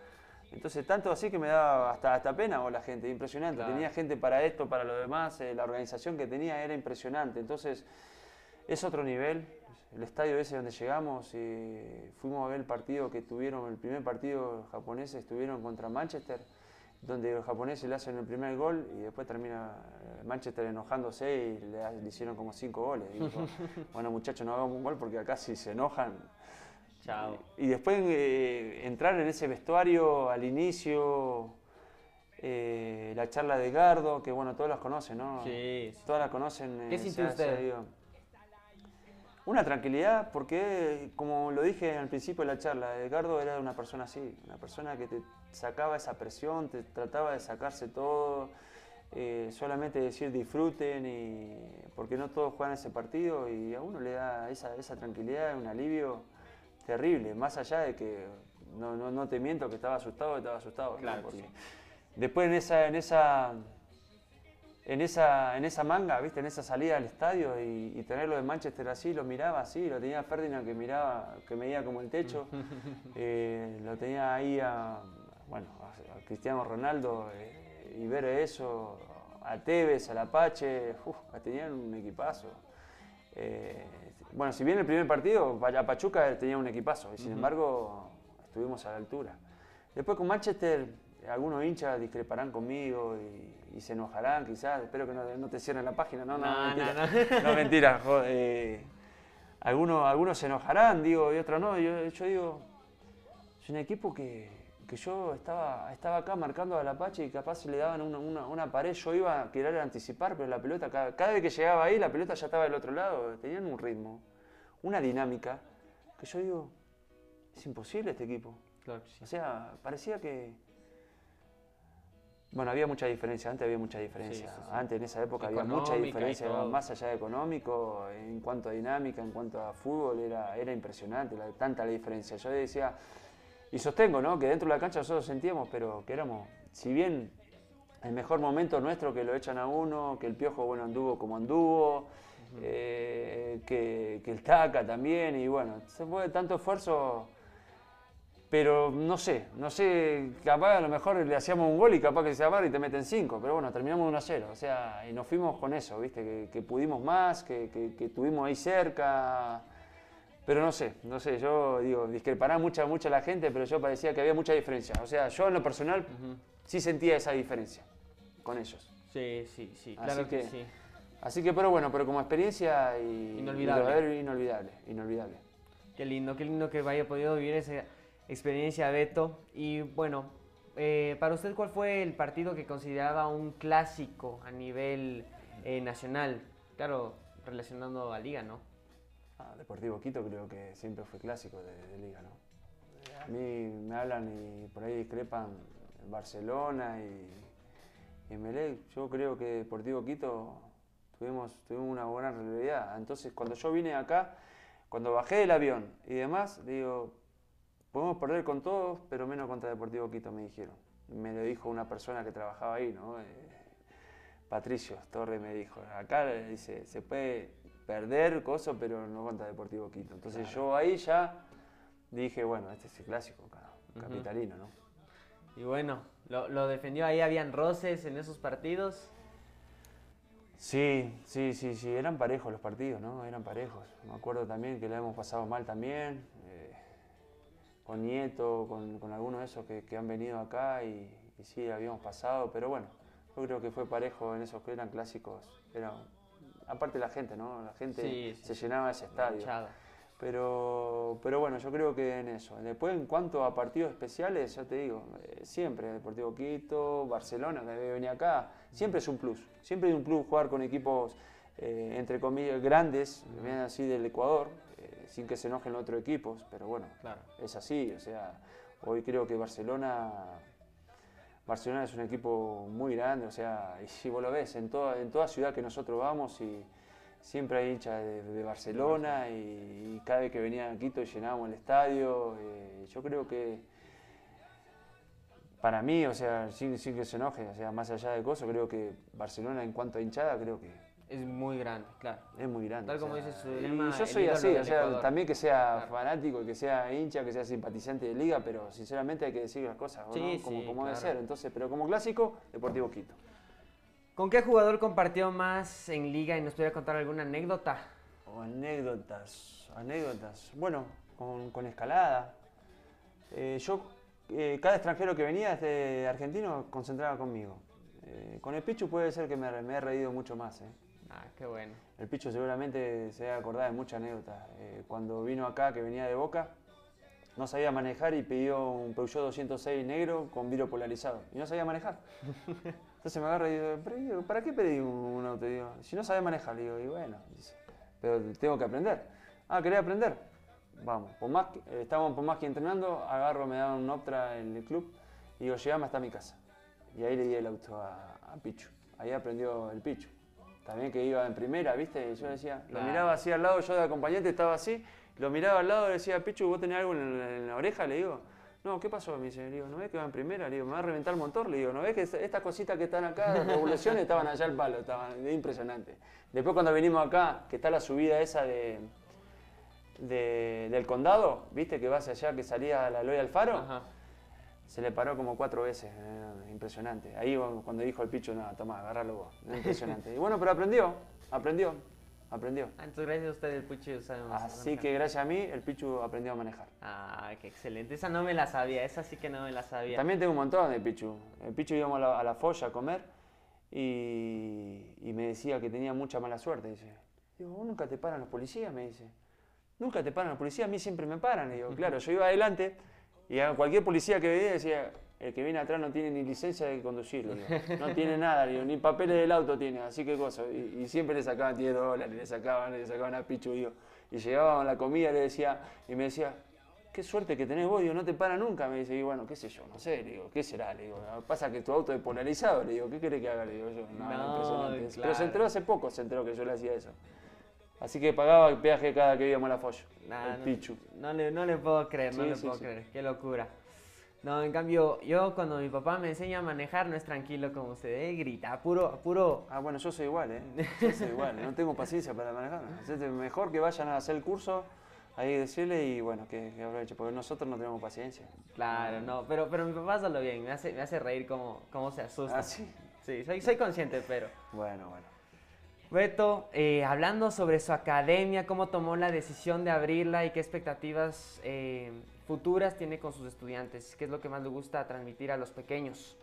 Entonces, tanto así que me daba hasta, hasta pena o la gente, impresionante. Tenía gente para esto, para lo demás, eh, la organización que tenía era impresionante. Entonces, es otro nivel, el estadio ese donde llegamos, eh, fuimos a ver el partido que tuvieron, el primer partido japonés estuvieron contra Manchester, donde los japoneses le hacen el primer gol y después termina eh, Manchester enojándose y le, hicieron como cinco goles. Y dijo, <laughs> bueno muchachos, no hagamos un gol porque acá si se enojan. Chao. Y, después eh, entrar en ese vestuario al inicio, la charla de Gardo, que bueno, todos las conocen, ¿no? Sí. Todas la conocen. ¿Qué sintió usted? Una tranquilidad, porque como lo dije al principio de la charla, Edgardo era una persona así, una persona que te sacaba esa presión, te trataba de sacarse todo, eh, solamente decir disfruten, y, porque no todos juegan ese partido y a uno le da esa, esa tranquilidad, un alivio terrible, más allá de que no, no, te miento que estaba asustado, estaba asustado. Claro, Después en esa, en esa en esa, en esa manga, ¿viste? en esa salida al estadio y, tenerlo de Manchester así, lo miraba así, lo tenía Ferdinand que miraba, que medía como el techo, <laughs> eh, lo tenía ahí a, bueno, a, Cristiano Ronaldo eh, y ver eso, a Tevez, al Apache, uf, tenían un equipazo. Eh, bueno, si bien el primer partido, a Pachuca tenía un equipazo y sin embargo estuvimos a la altura. Después con Manchester, algunos hinchas discreparán conmigo y y se enojarán quizás, espero que no, te cierren la página, no, no, no mentira, no, <laughs> mentira eh, algunos, algunos se enojarán, digo, y otros no, yo, yo digo, es un equipo que, yo estaba, estaba acá marcando al Apache y capaz se le daban una, una, pared, yo iba a querer anticipar, pero la pelota, cada, cada, vez que llegaba ahí, la pelota ya estaba del otro lado, tenían un ritmo, una dinámica, que yo digo, es imposible este equipo. O sea, parecía que, bueno, había mucha diferencia, antes había mucha diferencia. Antes, en esa época, había mucha diferencia, más allá de económico, en cuanto a dinámica, en cuanto a fútbol, era, era impresionante, la, tanta la diferencia. Yo decía, y sostengo, ¿no? Que dentro de la cancha nosotros sentíamos, pero que éramos, si bien el mejor momento nuestro que lo echan a uno, que el Piojo, bueno, anduvo como anduvo, eh, que, que, el Taca también, y bueno, se fue tanto esfuerzo pero no sé, no sé, capaz a lo mejor le hacíamos un gol y capaz que se abarra y te meten cinco, pero bueno, terminamos 1 a 0, o sea, y nos fuimos con eso, ¿viste? Que, pudimos más, que, que, estuvimos ahí cerca, pero no sé, no sé, yo digo, discrepará mucha, mucha la gente, pero yo parecía que había mucha diferencia, o sea, yo en lo personal sí sentía esa diferencia con ellos. Sí, sí, sí, claro que, sí. Así que, pero bueno, pero como experiencia y, inolvidable. inolvidable, inolvidable. Qué lindo, qué lindo que haya podido vivir ese experiencia Beto. Y bueno, eh, para usted, ¿cuál fue el partido que consideraba un clásico a nivel eh, nacional? Claro, relacionando a Liga, ¿no? Ah, Deportivo Quito creo que siempre fue clásico de, Liga, ¿no? A mí me hablan y por ahí discrepan Barcelona y, Emelec, yo creo que Deportivo Quito tuvimos, tuvimos una buena realidad. Entonces, cuando yo vine acá, cuando bajé del avión y demás, digo, podemos perder con todos, pero menos contra Deportivo Quito, me dijeron. Me lo dijo una persona que trabajaba ahí, ¿no? Eh, Patricio Torre me dijo, acá dice, se puede perder cosas, pero no contra Deportivo Quito. Entonces yo ahí ya dije, bueno, este es el clásico, capitalino, ¿no? Y bueno, lo, lo, defendió ahí, habían roces en esos partidos. Sí, sí, sí, sí, eran parejos los partidos, ¿no? Eran parejos. Me acuerdo también que le hemos pasado mal también, eh, con Nieto, con, con, algunos de esos que, que han venido acá y, y, sí, habíamos pasado, pero bueno, yo creo que fue parejo en esos que eran clásicos. Era, aparte la gente, ¿no? La gente se llenaba ese estadio. Pero, pero bueno, yo creo que en eso. Después, en cuanto a partidos especiales, ya te digo, eh, siempre, Deportivo Quito, Barcelona, que venía acá, siempre es un plus. Siempre es un plus jugar con equipos, eh, entre comillas, grandes, vienen así del Ecuador, sin que se enojen los otros equipos, pero bueno, claro. es así. O sea, hoy creo que Barcelona Barcelona es un equipo muy grande, o sea, y si vos lo ves, en toda, en toda ciudad que nosotros vamos, y siempre hay hinchas de, Barcelona, y, cada vez que venían a Quito llenábamos el estadio. Eh, yo creo que para mí, o sea, sin, sin, que se enoje, o sea, más allá de cosas, creo que Barcelona en cuanto a hinchada, creo que es muy grande, claro. Es muy grande. Tal como dices, y yo soy así, o sea, también que sea fanático y que sea hincha, que sea simpatizante de liga, pero sinceramente hay que decir las cosas como, como debe ser. Entonces, pero como clásico, Deportivo Quito. ¿Con qué jugador compartió más en liga y nos pudiera contar alguna anécdota? O anécdotas, anécdotas. Bueno, con, escalada. Eh, yo, eh, cada extranjero que venía desde argentino concentraba conmigo. Eh, con el Pichu puede ser que me, me he reído mucho más. Ah, qué bueno. El Picho seguramente se va a acordar de muchas anécdotas. Eh, cuando vino acá, que venía de Boca, no sabía manejar y pidió un Peugeot 206 negro con vidrio polarizado. Y no sabía manejar. <laughs> Entonces me agarra y digo, ¿para qué pedí un, auto? Digo, si no sabía manejar, digo, y bueno, pero tengo que aprender. Ah, ¿querés aprender? Vamos, por más que, estábamos por más que entrenando, agarro, me da un Optra en el club y digo, llegame hasta mi casa. Y ahí le di el auto a, a Pichu. Ahí aprendió el Pichu también que iba en primera, ¿viste? Y yo decía, lo miraba así al lado, yo de acompañante estaba así, lo miraba al lado y decía, Pichu, ¿vos tenés algo en, la oreja? Le digo, no, ¿qué pasó? Me dice, le digo, ¿no ves que va en primera? Le digo, me va a reventar el motor. Le digo, ¿no ves que estas cositas que están acá, las regulaciones, estaban allá al palo? Estaban impresionante. Después cuando vinimos acá, que está la subida esa de, del condado, ¿viste? Que vas allá, que salía a la Loya Alfaro. Ajá se le paró como cuatro veces, eh, impresionante. Ahí cuando dijo el picho, no, toma, agárralo vos, impresionante. y bueno, pero aprendió, aprendió, aprendió. Ah, entonces gracias a usted el Pichu sabe Así que gracias a mí el Pichu aprendió a manejar. Ah, qué excelente, esa no me la sabía, esa sí que no me la sabía. También tengo un montón de Pichu. El Pichu íbamos a la, folla a comer y, y, me decía que tenía mucha mala suerte, dice. Digo, ¿vos nunca te paran los policías? Me dice. Nunca te paran los policías, a mí siempre me paran. Y digo, claro, yo iba adelante y a cualquier policía que veía decía, el que viene atrás no tiene ni licencia de conducirlo, no tiene nada, ni papeles del auto tiene, así que cosa. Y, siempre le sacaban 10 dólares, le sacaban, le sacaban a Pichu, y llegaban a la comida, le decía, y me decía, qué suerte que tenés vos, digo, no te para nunca, me dice, y bueno, qué sé yo, no sé, le digo, ¿qué será? Le digo, pasa que tu auto es polarizado, le digo, ¿qué querés que haga? Le digo yo, no, no impresionante. Pero se enteró hace poco, se enteró que yo le hacía eso. Así que pagaba el peaje cada que íbamos a la folla. el no, Pichu. No le, no le puedo creer, no le puedo creer. Qué locura. No, en cambio, yo cuando mi papá me enseña a manejar no es tranquilo como usted, ¿eh? grita, puro, puro. Ah, bueno, yo soy igual, ¿eh? Yo soy igual, no tengo paciencia para manejar. Mejor que vayan a hacer el curso, ahí decirle y bueno, que, que aproveche, porque nosotros no tenemos paciencia. Claro, no, pero, pero mi papá lo bien, me hace, me hace reír como, como se asusta. Ah, sí. Sí, soy, soy consciente, pero. Bueno, bueno. Beto, eh, hablando sobre su academia, cómo tomó la decisión de abrirla y qué expectativas eh, futuras tiene con sus estudiantes, qué es lo que más le gusta transmitir a los pequeños.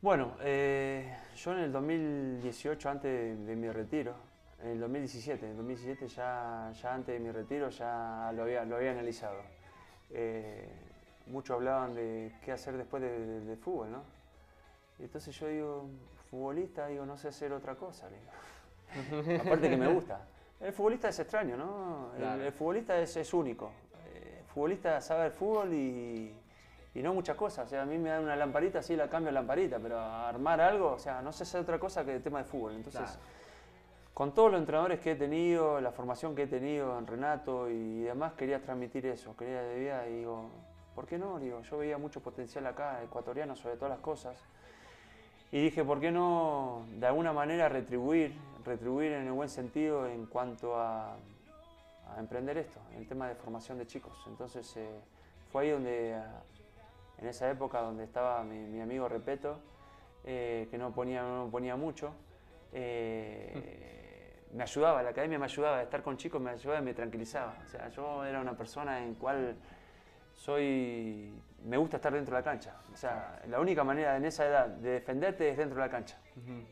Bueno, eh, yo en el 2018, antes de, mi retiro, en el 2017, en el 2017 ya, ya antes de mi retiro ya lo había, lo había analizado. muchos hablaban de qué hacer después del de fútbol, ¿no? Entonces yo digo, futbolista, digo, no sé hacer otra cosa. <laughs> Aparte que me gusta. El futbolista es extraño, ¿no? El, futbolista es, único. El futbolista sabe el fútbol y, y no muchas cosas. O sea, a mí me dan una lamparita, sí la cambio lamparita, pero armar algo, o sea, no sé hacer otra cosa que el tema de fútbol. Entonces, con todos los entrenadores que he tenido, la formación que he tenido en Renato y demás, quería transmitir eso, quería debía y digo, ¿por qué no? Digo, yo veía mucho potencial acá, ecuatoriano sobre todas las cosas. Y dije, ¿por qué no de alguna manera retribuir, retribuir en el buen sentido en cuanto a, emprender esto, el tema de formación de chicos? Entonces eh, fue ahí donde en esa época donde estaba mi, amigo Repeto, eh, que no ponía, no ponía mucho, eh, me ayudaba, la academia me ayudaba, estar con chicos me ayudaba y me tranquilizaba. O sea, yo era una persona en cual soy, me gusta estar dentro de la cancha. O sea, la única manera en esa edad de defenderte es dentro de la cancha.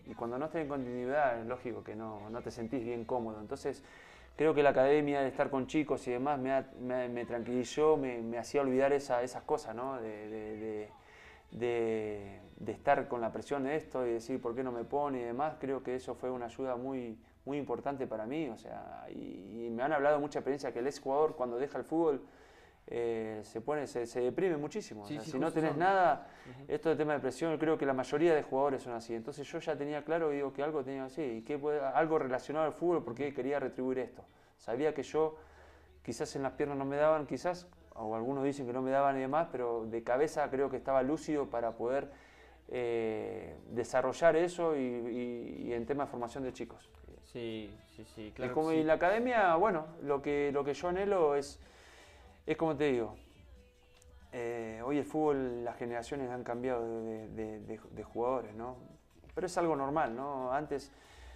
Y cuando no estés en continuidad, es lógico que no, no te sentís bien cómodo. Entonces, creo que la academia, de estar con chicos y demás, me, me, tranquilizó, me, hacía olvidar esa, esas cosas, ¿no? De, de, de, estar con la presión de esto y decir por qué no me pone y demás. Creo que eso fue una ayuda muy, muy importante para mí. O sea, y, me han hablado mucha experiencia que el ex jugador cuando deja el fútbol eh, se pone, se, se, deprime muchísimo. si no tenés nada, esto de tema de presión, creo que la mayoría de jugadores son así. Entonces yo ya tenía claro, digo, que algo tenía así, y que algo relacionado al fútbol, porque quería retribuir esto. Sabía que yo, quizás en las piernas no me daban, quizás, o algunos dicen que no me daban y demás, pero de cabeza creo que estaba lúcido para poder eh, desarrollar eso y, en tema de formación de chicos. Sí, sí, sí, claro. Y como en la academia, bueno, lo que, lo que yo anhelo es, es como te digo, eh, hoy el fútbol, las generaciones han cambiado de, jugadores, ¿no? Pero es algo normal, ¿no? Antes,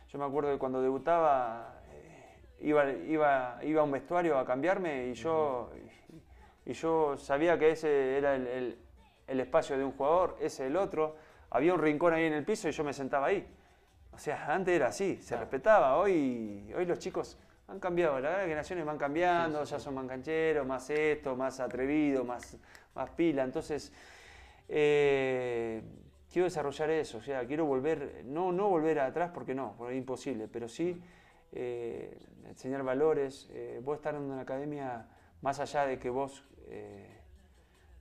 yo me acuerdo que cuando debutaba, eh, iba, iba, iba a un vestuario a cambiarme y yo, y, yo sabía que ese era el, espacio de un jugador, ese el otro. Había un rincón ahí en el piso y yo me sentaba ahí. O sea, antes era así, se respetaba. Hoy, hoy los chicos han cambiado, las generaciones van cambiando, ya son más cancheros, más esto, más atrevidos, más, más pila. Entonces, eh, quiero desarrollar eso, o sea, quiero volver, no, no volver atrás porque no, porque es imposible, pero sí eh, enseñar valores. Eh, vos estar en una academia, más allá de que vos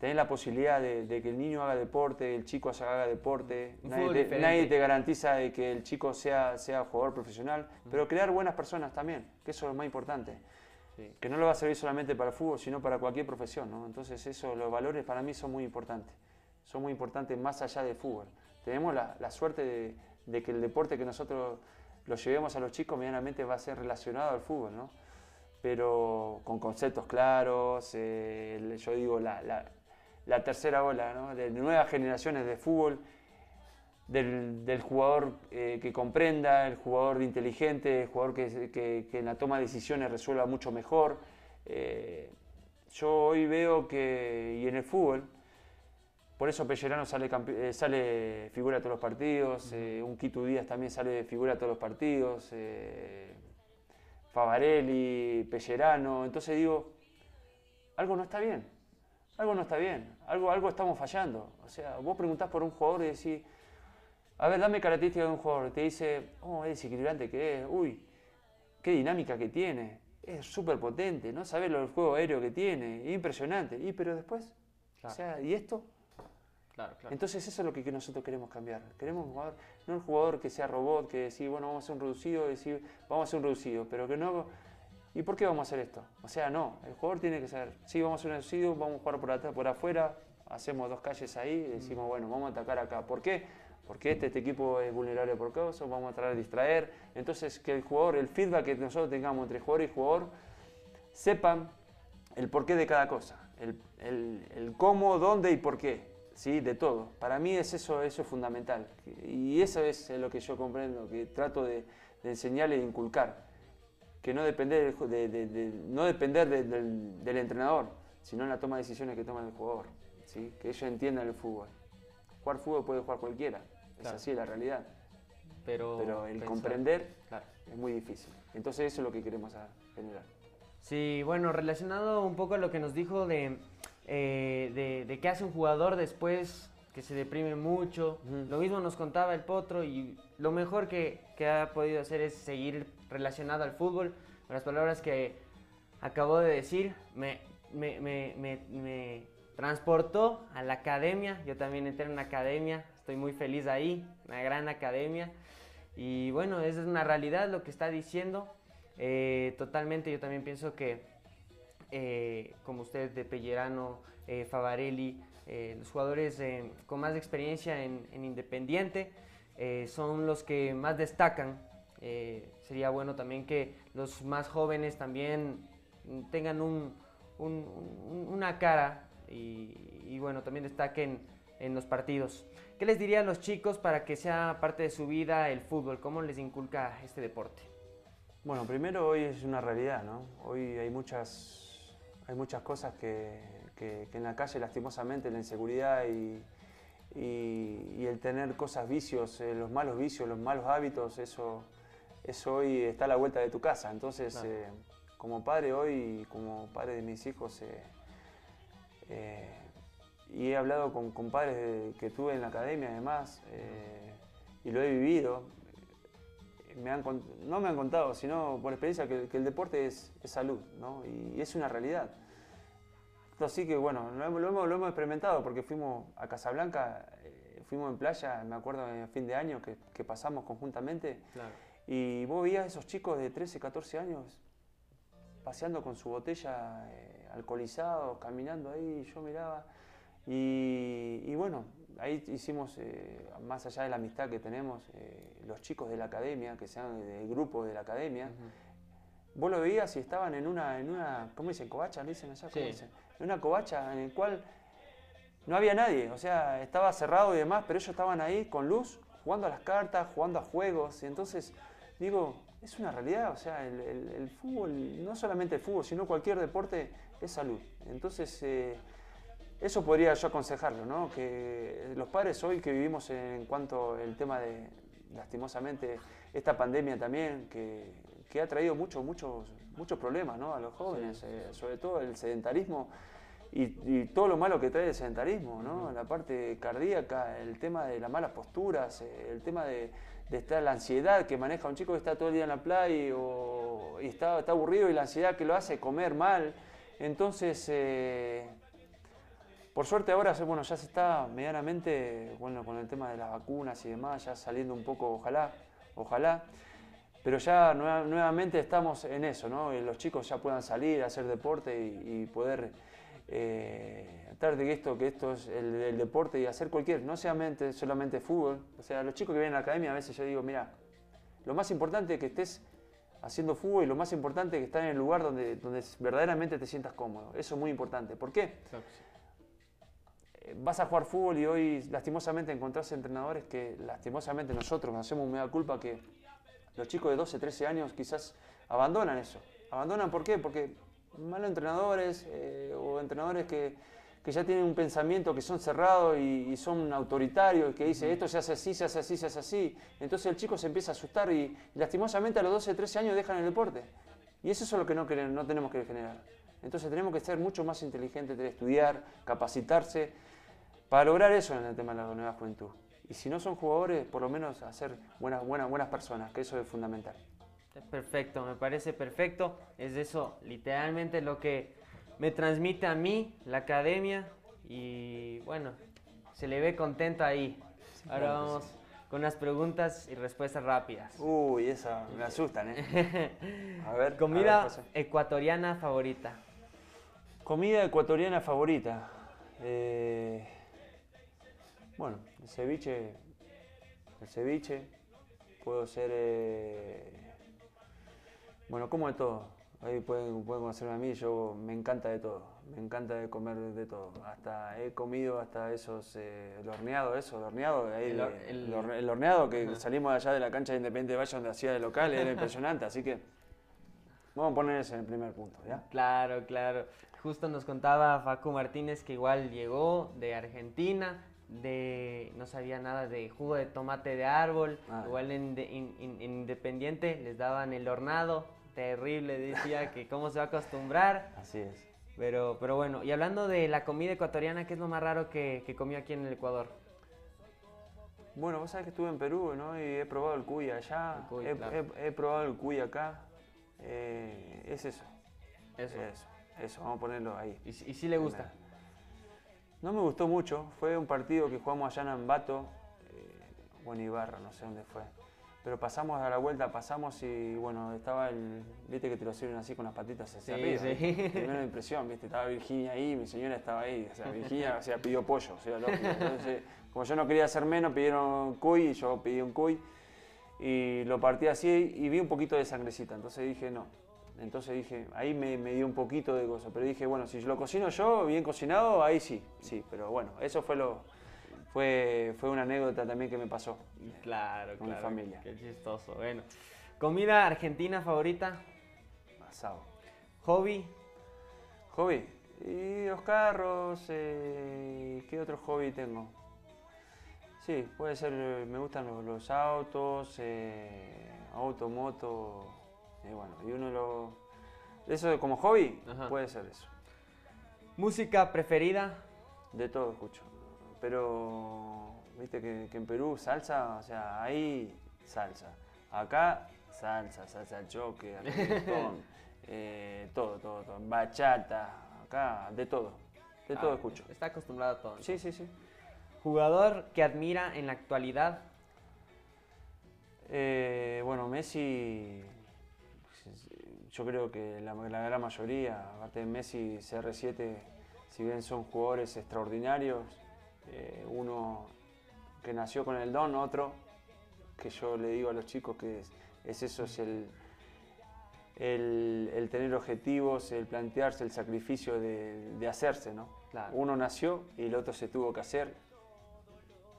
tenés la posibilidad de, que el niño haga deporte, el chico haga deporte, nadie te, nadie te, garantiza de que el chico sea, sea jugador profesional, pero crear buenas personas también, que eso es lo más importante. Que no lo va a servir solamente para el fútbol, sino para cualquier profesión. ¿no? Entonces, eso, los valores para mí son muy importantes. Son muy importantes más allá del fútbol. Tenemos la, la suerte de, que el deporte que nosotros lo llevemos a los chicos medianamente va a ser relacionado al fútbol, ¿no? pero con conceptos claros. Eh, yo digo, la, la, la tercera ola ¿no? de nuevas generaciones de fútbol del, jugador eh, que comprenda, el jugador inteligente, el jugador que, en la toma de decisiones resuelva mucho mejor. Eh, yo hoy veo que, y en el fútbol, por eso Pellerano sale, eh, sale figura de todos los partidos, un Quito Díaz también sale figura de todos los partidos, Favarelli, Pellerano, entonces digo, algo no está bien, algo no está bien, algo, algo estamos fallando. O sea, vos preguntás por un jugador y decís, a ver, dame características de un jugador. Te dice, oh, es desequilibrante que es, uy, qué dinámica que tiene, es súper potente, ¿no? Sabes el juego aéreo que tiene, impresionante. Y pero después, o sea, ¿y esto? Claro, claro. Entonces eso es lo que nosotros queremos cambiar. Queremos un jugador, no un jugador que sea robot, que decir, bueno, vamos a hacer un reducido, decir, vamos a hacer un reducido, pero que no... ¿Y por qué vamos a hacer esto? O sea, no, el jugador tiene que ser, sí, vamos a hacer un reducido, vamos a jugar por, atrás, por afuera, hacemos dos calles ahí y decimos, bueno, vamos a atacar acá. ¿Por qué? porque este, este equipo es vulnerable por causa, vamos a tratar de distraer. Entonces, que el jugador, el feedback que nosotros tengamos entre jugador y jugador, sepan el porqué de cada cosa, el, cómo, dónde y por qué, ¿sí? de todo. Para mí es eso, eso es fundamental. Y eso es lo que yo comprendo, que trato de, enseñarle e inculcar. Que no depender, de, no depender del, del, entrenador, sino en la toma de decisiones que toma el jugador. ¿sí? Que ellos entiendan el fútbol. Jugar fútbol puede jugar cualquiera. Es así la realidad. Pero, el comprender es muy difícil. Entonces eso es lo que queremos generar. Sí, bueno, relacionado un poco a lo que nos dijo de, eh, de, qué hace un jugador después que se deprime mucho. Lo mismo nos contaba el Potro y lo mejor que, ha podido hacer es seguir relacionado al fútbol. Las palabras que acabó de decir, me, me, me, transportó a la academia. Yo también entré en una academia, estoy muy feliz ahí, una gran academia. Y bueno, esa es una realidad lo que está diciendo. Eh, totalmente, yo también pienso que, eh, como usted de Pellerano, eh, Favarelli, los jugadores con más experiencia en, Independiente son los que más destacan. Sería bueno también que los más jóvenes también tengan una cara y, bueno, también destaquen en los partidos. ¿Qué les diría a los chicos para que sea parte de su vida el fútbol? ¿Cómo les inculca este deporte? Bueno, primero hoy es una realidad, ¿no? Hoy hay muchas, hay muchas cosas que, que, en la calle, lastimosamente, la inseguridad y, y, el tener cosas, vicios, eh, los malos vicios, los malos hábitos, eso, eso hoy está a la vuelta de tu casa. Entonces, eh, como padre hoy, como padre de mis hijos, eh, eh, y he hablado con, padres que tuve en la academia además, y lo he vivido. Me han, no me han contado, sino por experiencia, que, el deporte es, salud, ¿no? y, es una realidad. Así que bueno, lo hemos, lo hemos, experimentado porque fuimos a Casablanca, eh, fuimos en playa, me acuerdo en fin de año que, que pasamos conjuntamente. Y vos veías a esos chicos de 13, 14 años paseando con su botella alcoholizados, caminando ahí, yo miraba. Y, bueno, ahí hicimos, eh, más allá de la amistad que tenemos, eh, los chicos de la academia, que sean del grupo de la academia, vos lo veías y estaban en una, en una ¿cómo dicen? ¿Covacha? dicen allá? ¿Cómo dicen? En una covacha en el cual no había nadie, o sea, estaba cerrado y demás, pero ellos estaban ahí con luz, jugando a las cartas, jugando a juegos, y entonces digo, es una realidad, o sea, el, fútbol, no solamente el fútbol, sino cualquier deporte es salud. Entonces, eh, eso podría yo aconsejarlo, ¿no? Que los padres hoy que vivimos en cuanto al tema de, lastimosamente, esta pandemia también, que, ha traído muchos, muchos, muchos problemas, ¿no? A los jóvenes, eh, sobre todo el sedentarismo. Y, todo lo malo que trae el sedentarismo, ¿no? La parte cardíaca, el tema de las malas posturas, eh, el tema de, de estar la ansiedad que maneja un chico que está todo el día en la playa o, y está, está aburrido y la ansiedad que lo hace comer mal. Entonces, eh, por suerte ahora bueno, ya se está medianamente, bueno, con el tema de las vacunas y demás, ya saliendo un poco, ojalá, ojalá. Pero ya nuevamente estamos en eso, ¿no? los chicos ya puedan salir hacer deporte y, poder eh, tratar de que esto, que esto es el, deporte y hacer cualquier, no solamente, solamente fútbol. O sea, los chicos que vienen a la academia a veces yo digo, mira, lo más importante es que estés haciendo fútbol y lo más importante es que estés en el lugar donde, donde verdaderamente te sientas cómodo. Eso es muy importante. ¿Por qué? Eh, vas a jugar fútbol y hoy lastimosamente encontrás entrenadores que lastimosamente nosotros nos hacemos da culpa que los chicos de 12, 13 años quizás abandonan eso. ¿Abandonan por qué? Porque malos entrenadores eh, o entrenadores que que ya tienen un pensamiento que son cerrados y, son autoritarios, que dice esto se hace así, se hace así, se hace así. Entonces el chico se empieza a asustar y, lastimosamente a los 12, 13 años dejan el deporte. Y eso es lo que no, queremos, no tenemos que generar. Entonces tenemos que ser mucho más inteligentes, de estudiar, capacitarse, para lograr eso en el tema de la nueva juventud. Y si no son jugadores, por lo menos hacer buenas, buenas, buenas personas, que eso es fundamental. Perfecto, me parece perfecto. Es eso, literalmente lo que me transmite a mí la academia y bueno, se le ve contento ahí. Ahora vamos con unas preguntas y respuestas rápidas. Uy, esa me asustan, ¿eh? <laughs> A ver. Comida ecuatoriana favorita. Comida ecuatoriana favorita. Eh, bueno, el ceviche. El ceviche. Puedo ser. Eh, bueno, como de todo Ahí pueden, pueden conocerme a mí, yo me encanta de todo, me encanta de comer de todo. Hasta he comido hasta esos, eh, el horneado, eso, el horneado, ahí, el, horneado que salimos allá de la cancha de Independiente Valle donde hacía de local, era impresionante, así que vamos a poner ese en el primer punto, ¿ya? Claro, claro. Justo nos contaba Facu Martínez que igual llegó de Argentina, de no sabía nada de jugo de tomate de árbol, ah. igual en, en Independiente les daban el hornado, terrible, decía que cómo se va a acostumbrar. Así es. Pero, pero bueno, y hablando de la comida ecuatoriana, ¿qué es lo más raro que, que comió aquí en el Ecuador? Bueno, vos sabés que estuve en Perú, ¿no? Y he probado el cuy allá, he, probado el cuy acá. Eh, es eso. Eso. Eso, vamos a ponerlo ahí. ¿Y, si le gusta? No me gustó mucho, fue un partido que jugamos allá en Ambato, eh, o en Ibarra, no sé dónde fue. Pero pasamos a la vuelta, pasamos y bueno, estaba el. Viste que te lo sirven así con las patitas hacia Sí, arriba. sí. <laughs> Primera impresión, viste, estaba Virginia ahí, mi señora estaba ahí. O sea, Virginia o sea, pidió pollo, o sea, lógico. Entonces, como yo no quería hacer menos, pidieron cuy y yo pedí un cuy. Y lo partí así y vi un poquito de sangrecita. Entonces dije, no. Entonces dije, ahí me, me dio un poquito de cosa. Pero dije, bueno, si lo cocino yo, bien cocinado, ahí sí. Sí, pero bueno, eso fue lo. Fue, fue una anécdota también que me pasó. Claro, Con mi familia. Qué chistoso. Bueno. ¿Comida argentina favorita? Asado. ¿Hobby? Hobby. Y los carros, eh, ¿qué otro hobby tengo? Sí, puede ser, me gustan los, los autos, eh, auto, moto, y bueno, y uno lo... Eso como hobby, Ajá. puede ser eso. ¿Música preferida? De todo escucho. Pero, viste que, que en Perú salsa, o sea, ahí salsa. Acá salsa, salsa choque, <laughs> reggaetón, eh, todo, todo, todo. Bachata, acá, de todo. De todo Ah, escucho. Está acostumbrado a todo. Sí, sí, sí. ¿Jugador que admira en la actualidad? Eh, bueno, Messi, yo creo que la, la gran mayoría, aparte de Messi, CR7, si bien son jugadores extraordinarios, eh, uno que nació con el don, otro que yo le digo a los chicos que es, es eso, es el, el, el tener objetivos, el plantearse, el sacrificio de, de hacerse, ¿no? Claro. Uno nació y el otro se tuvo que hacer.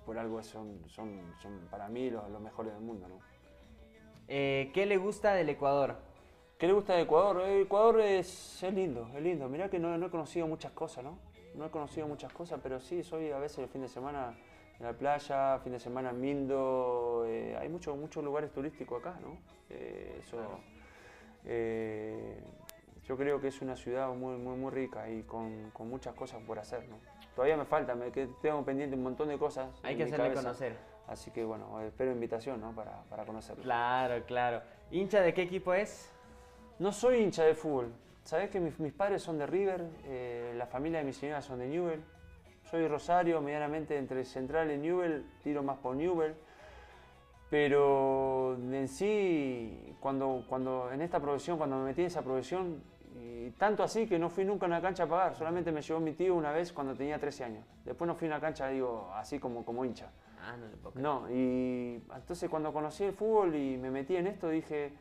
Por algo son, son, son para mí los, los mejores del mundo, ¿no? Eh, ¿Qué le gusta del Ecuador? ¿Qué le gusta de Ecuador? Eh, Ecuador es, es lindo, es lindo. Mirá que no, no he conocido muchas cosas, ¿no? No he conocido muchas cosas, pero sí, soy a veces el fin de semana en la playa, fin de semana en Mindo. eh, hay muchos muchos lugares turísticos acá, ¿no? Eh, eso, eh, yo creo que es una ciudad muy, muy, muy rica y con, con muchas cosas por hacer, ¿no? Todavía me falta, me que tengo pendiente un montón de cosas. Hay en que mi hacerle cabeza. conocer. Así que bueno, espero invitación, ¿no? Para, para conocerlo. Claro, claro. ¿Hincha de qué equipo es? No soy hincha de fútbol. Sabés que mis, mis padres son de River, eh, la familia de mi señora son de Newell. Soy Rosario, medianamente entre Central y Newell, tiro más por Newell. Pero en sí, cuando, cuando en esta profesión, cuando me metí en esa profesión, y tanto así que no fui nunca a una cancha a pagar, solamente me llevó mi tío una vez cuando tenía 13 años. Después no fui a una cancha, digo, así como, como hincha. Ah, no le puedo creer. No, y entonces cuando conocí el fútbol y me metí en esto dije,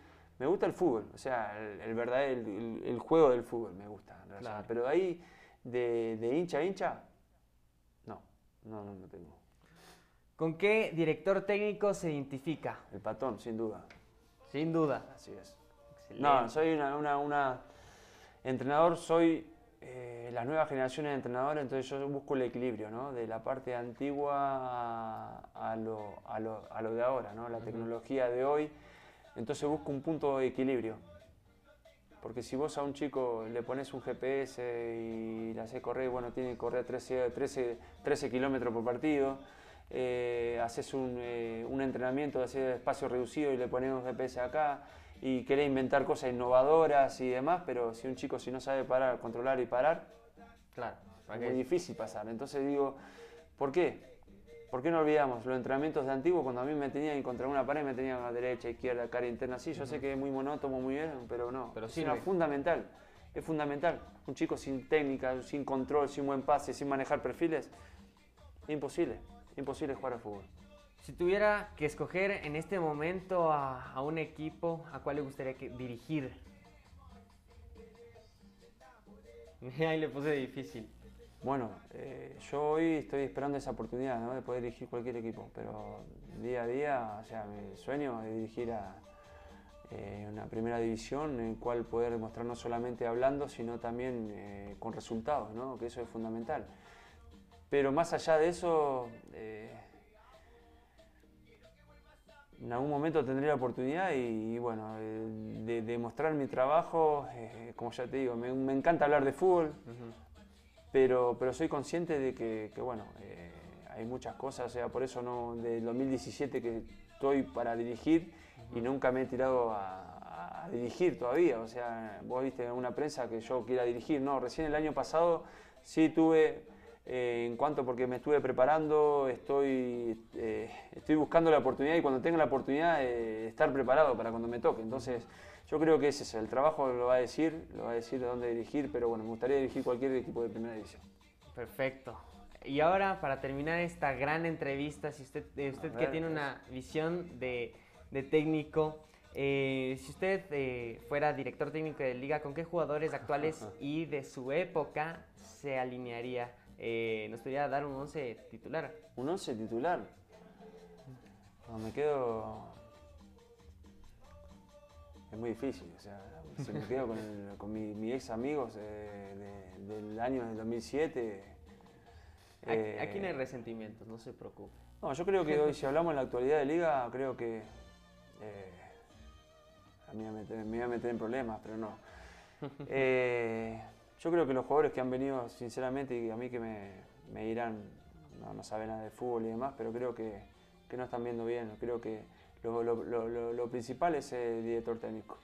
me gusta el fútbol, o sea, el, el verdadero, el, juego del fútbol me gusta. en realidad. Claro. Pero ahí, de, de hincha a hincha, no, no, no, no tengo. ¿Con qué director técnico se identifica? El patón, sin duda, Sin duda. así es. Excelente. No, soy una, una, una- entrenador, soy eh, las nuevas generaciones de entrenadores, entonces yo busco el equilibrio, ¿no? De la parte antigua a, a lo, a lo- a lo de ahora, ¿no? La tecnología de hoy. Entonces busco un punto de equilibrio. Porque si vos a un chico le pones un GPS y le haces correr, bueno, tiene que correr 13, 13, 13 kilómetros por partido, eh, haces un, eh, un entrenamiento de hacer espacio reducido y le pones un GPS acá y querés inventar cosas innovadoras y demás, pero si un chico si no sabe parar, controlar y parar, Claro. ¿para es muy difícil pasar. Entonces digo, ¿por qué? ¿Por qué no olvidamos los entrenamientos de antiguo cuando a mí me tenían que contra una pared, me tenían a derecha, izquierda, cara interna? Sí, yo sé que es muy monótono, muy bien, pero no. Pero es sirve. una fundamental. Es fundamental. Un chico sin técnica, sin control, sin buen pase, sin manejar perfiles, imposible. Imposible jugar al fútbol. Si tuviera que escoger en este momento a, a un equipo, ¿a cuál le gustaría que- dirigir? <laughs> Ahí le puse difícil. Bueno, eh, yo hoy estoy esperando esa oportunidad de poder dirigir cualquier equipo, pero día a día, o sea, mi sueño es dirigir a eh, una primera división en cual poder demostrar no solamente hablando, sino también eh, con resultados, ¿no? que eso es fundamental. Pero más allá de eso, en algún momento tendré la oportunidad y, bueno, de, de mostrar mi trabajo, como ya te digo, me encanta hablar de fútbol, pero, pero soy consciente de que, que, bueno, eh, hay muchas cosas, o sea, por eso no, del 2017 que estoy para dirigir y nunca me he tirado a, a dirigir todavía, o sea, vos viste en una prensa que yo quiera dirigir, no, recién el año pasado sí tuve eh, en cuanto porque me estuve preparando, estoy, eh, estoy buscando la oportunidad y cuando tenga la oportunidad estar preparado para cuando me toque. Entonces, yo creo que ese es el trabajo, lo va a decir, lo va a decir de dónde dirigir, pero bueno, me gustaría dirigir cualquier equipo de primera división. Perfecto. Y ahora, para terminar esta gran entrevista, si usted, eh, usted que tiene una visión de, de técnico, si usted fuera director técnico de liga, ¿con qué jugadores actuales <laughs> y de su época se alinearía? eh, nos podría dar un 11 titular. ¿Un 11 titular? me quedo. Es muy difícil, o sea, si me quedo con, mi, ex amigos del año del 2007. Aquí, aquí, no hay eh, resentimientos, no se preocupe. No, yo creo que hoy, si hablamos en la actualidad de liga, creo que. Eh, a mí me voy a meter en problemas, pero no. <laughs> Eh, yo creo que los jugadores que han venido, sinceramente, y a mí que me, me dirán, no, no saben nada de fútbol y demás, pero creo que, que no están viendo bien. Creo que lo, lo, lo, lo principal es el director técnico.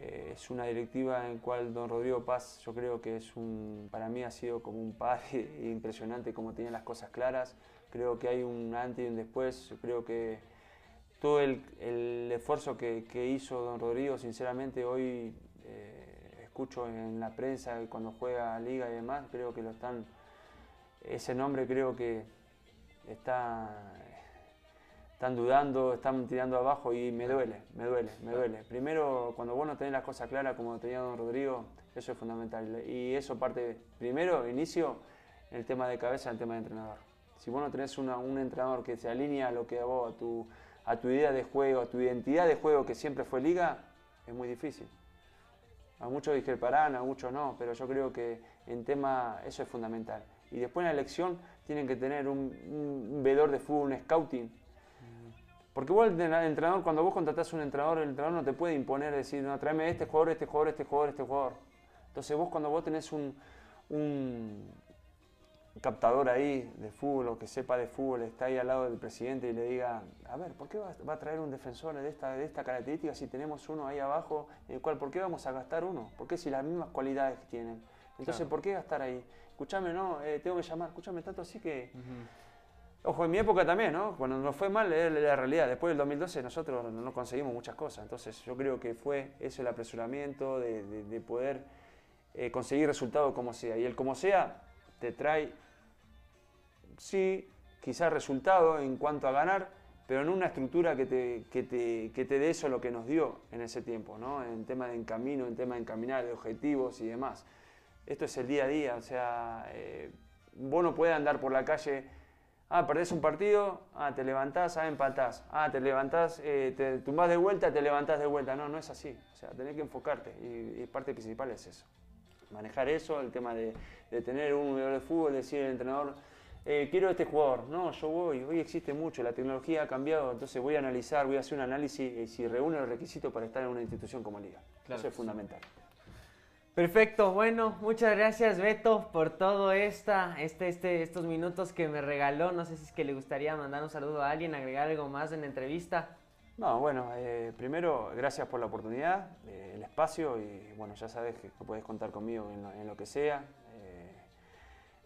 Eh, es una directiva en cual don Rodrigo Paz, yo creo que es un, para mí ha sido como un padre <laughs> impresionante como tiene las cosas claras. Creo que hay un antes y un después. Creo que todo el, el esfuerzo que, hizo don Rodrigo, sinceramente, hoy eh, escucho en la prensa cuando juega liga y demás, creo que lo están, ese nombre creo que está, están dudando, están tirando abajo y me duele, me duele, me duele. Primero, cuando vos no tenés las cosas claras como tenía don Rodrigo, eso es fundamental. Y eso parte, primero, inicio, el tema de cabeza, el tema de entrenador. Si vos no tenés un entrenador que se alinea a lo que a vos, a tu, a tu idea de juego, a tu identidad de juego que siempre fue liga, es muy difícil. A muchos discreparán, a muchos no, pero yo creo que en tema eso es fundamental. Y después en la elección tienen que tener un, un vedor de fútbol, un scouting. Porque vos, el entrenador, cuando vos contratás a un entrenador, el entrenador no te puede imponer, decir, no, tráeme este jugador, este jugador, este jugador, este jugador. Entonces vos cuando vos tenés un, un captador ahí de fútbol o que sepa de fútbol, está ahí al lado del presidente y le diga, a ver, ¿por qué va, a traer un defensor de esta, de esta característica si tenemos uno ahí abajo, el cual, ¿por qué vamos a gastar uno? ¿Por qué si las mismas cualidades que tienen? Entonces, ¿por qué gastar ahí? Escúchame, no, eh, tengo que llamar, escúchame tanto así que... Ojo, en mi época también, ¿no? Cuando nos fue mal, era la realidad. Después del 2012 nosotros no conseguimos muchas cosas. Entonces yo creo que fue eso el apresuramiento de, de, poder eh, conseguir resultados como sea. Y el como sea te trae sí, quizás resultado en cuanto a ganar, pero en una estructura que te, que te, que te dé eso lo que nos dio en ese tiempo, ¿no? en tema de encamino, en tema de encaminar, de objetivos y demás. Esto es el día a día, o sea, eh, vos no puedes andar por la calle, ah, perdés un partido, ah, te levantás, ah, empatás, ah, te levantás, eh, te tumbás de vuelta, te levantás de vuelta. No, no es así, o sea, tenés que enfocarte y, y parte principal es eso. Manejar eso, el tema de, de tener un jugador de fútbol, decir el entrenador, eh, quiero este jugador. No, yo voy, hoy existe mucho, la tecnología ha cambiado, entonces voy a analizar, voy a hacer un análisis y si reúne los requisitos para estar en una institución como Liga. Eso es fundamental. Perfecto, bueno, muchas gracias Beto por todo esta, este, este, estos minutos que me regaló. No sé si es que le gustaría mandar un saludo a alguien, agregar algo más en la entrevista. No, bueno, eh, primero gracias por la oportunidad, eh, el espacio y bueno, ya sabes que, puedes contar conmigo en lo que sea.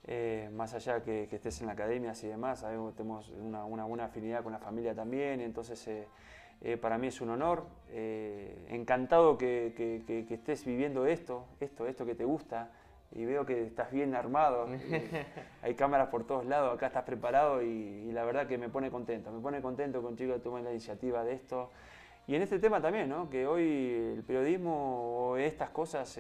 Eh, más allá que, que, estés en la academia y demás, tenemos una, una, buena afinidad con la familia también, entonces eh, eh, para mí es un honor, encantado que, que, estés viviendo esto, esto, esto que te gusta, y veo que estás bien armado, <laughs> hay cámaras por todos lados, acá estás preparado y, la verdad que me pone contento, me pone contento que tomen la iniciativa de esto. Y en este tema también, ¿no? que hoy el periodismo o estas cosas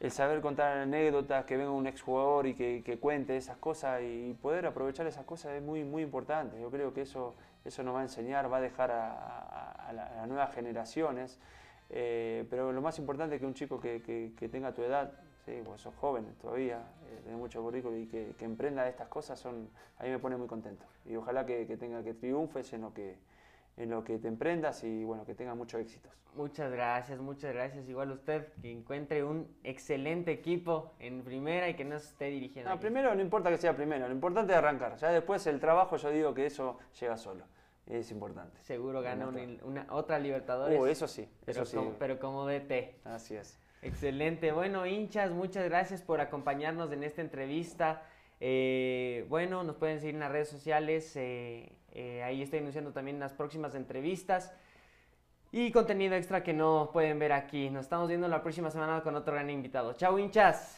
el saber contar anécdotas, que venga un exjugador y que, cuente esas cosas y poder aprovechar esas cosas es muy, muy importante. Yo creo que eso, eso nos va a enseñar, va a dejar a, las nuevas generaciones. Eh, pero lo más importante es que un chico que, tenga tu edad, sí, sos joven todavía, eh, tenés mucho currículum y que, emprenda estas cosas, son, a mí me pone muy contento. Y ojalá que, tenga que triunfes en lo que, en lo que te emprendas y bueno, que tenga muchos éxitos. Muchas gracias, muchas gracias. Igual usted, que encuentre un excelente equipo en primera y que no esté dirigiendo. No, primero no importa que sea primero, lo importante es arrancar. Ya después el trabajo, yo digo que eso llega solo. Es importante. Seguro gana una, otra Libertadores. Uh, eso sí, eso pero sí. pero como DT. Así es. Excelente. Bueno, hinchas, muchas gracias por acompañarnos en esta entrevista. Eh, bueno, nos pueden seguir en las redes sociales. Eh, eh, ahí estoy anunciando también las próximas entrevistas y contenido extra que no pueden ver aquí. Nos estamos viendo la próxima semana con otro gran invitado. Chao, hinchas.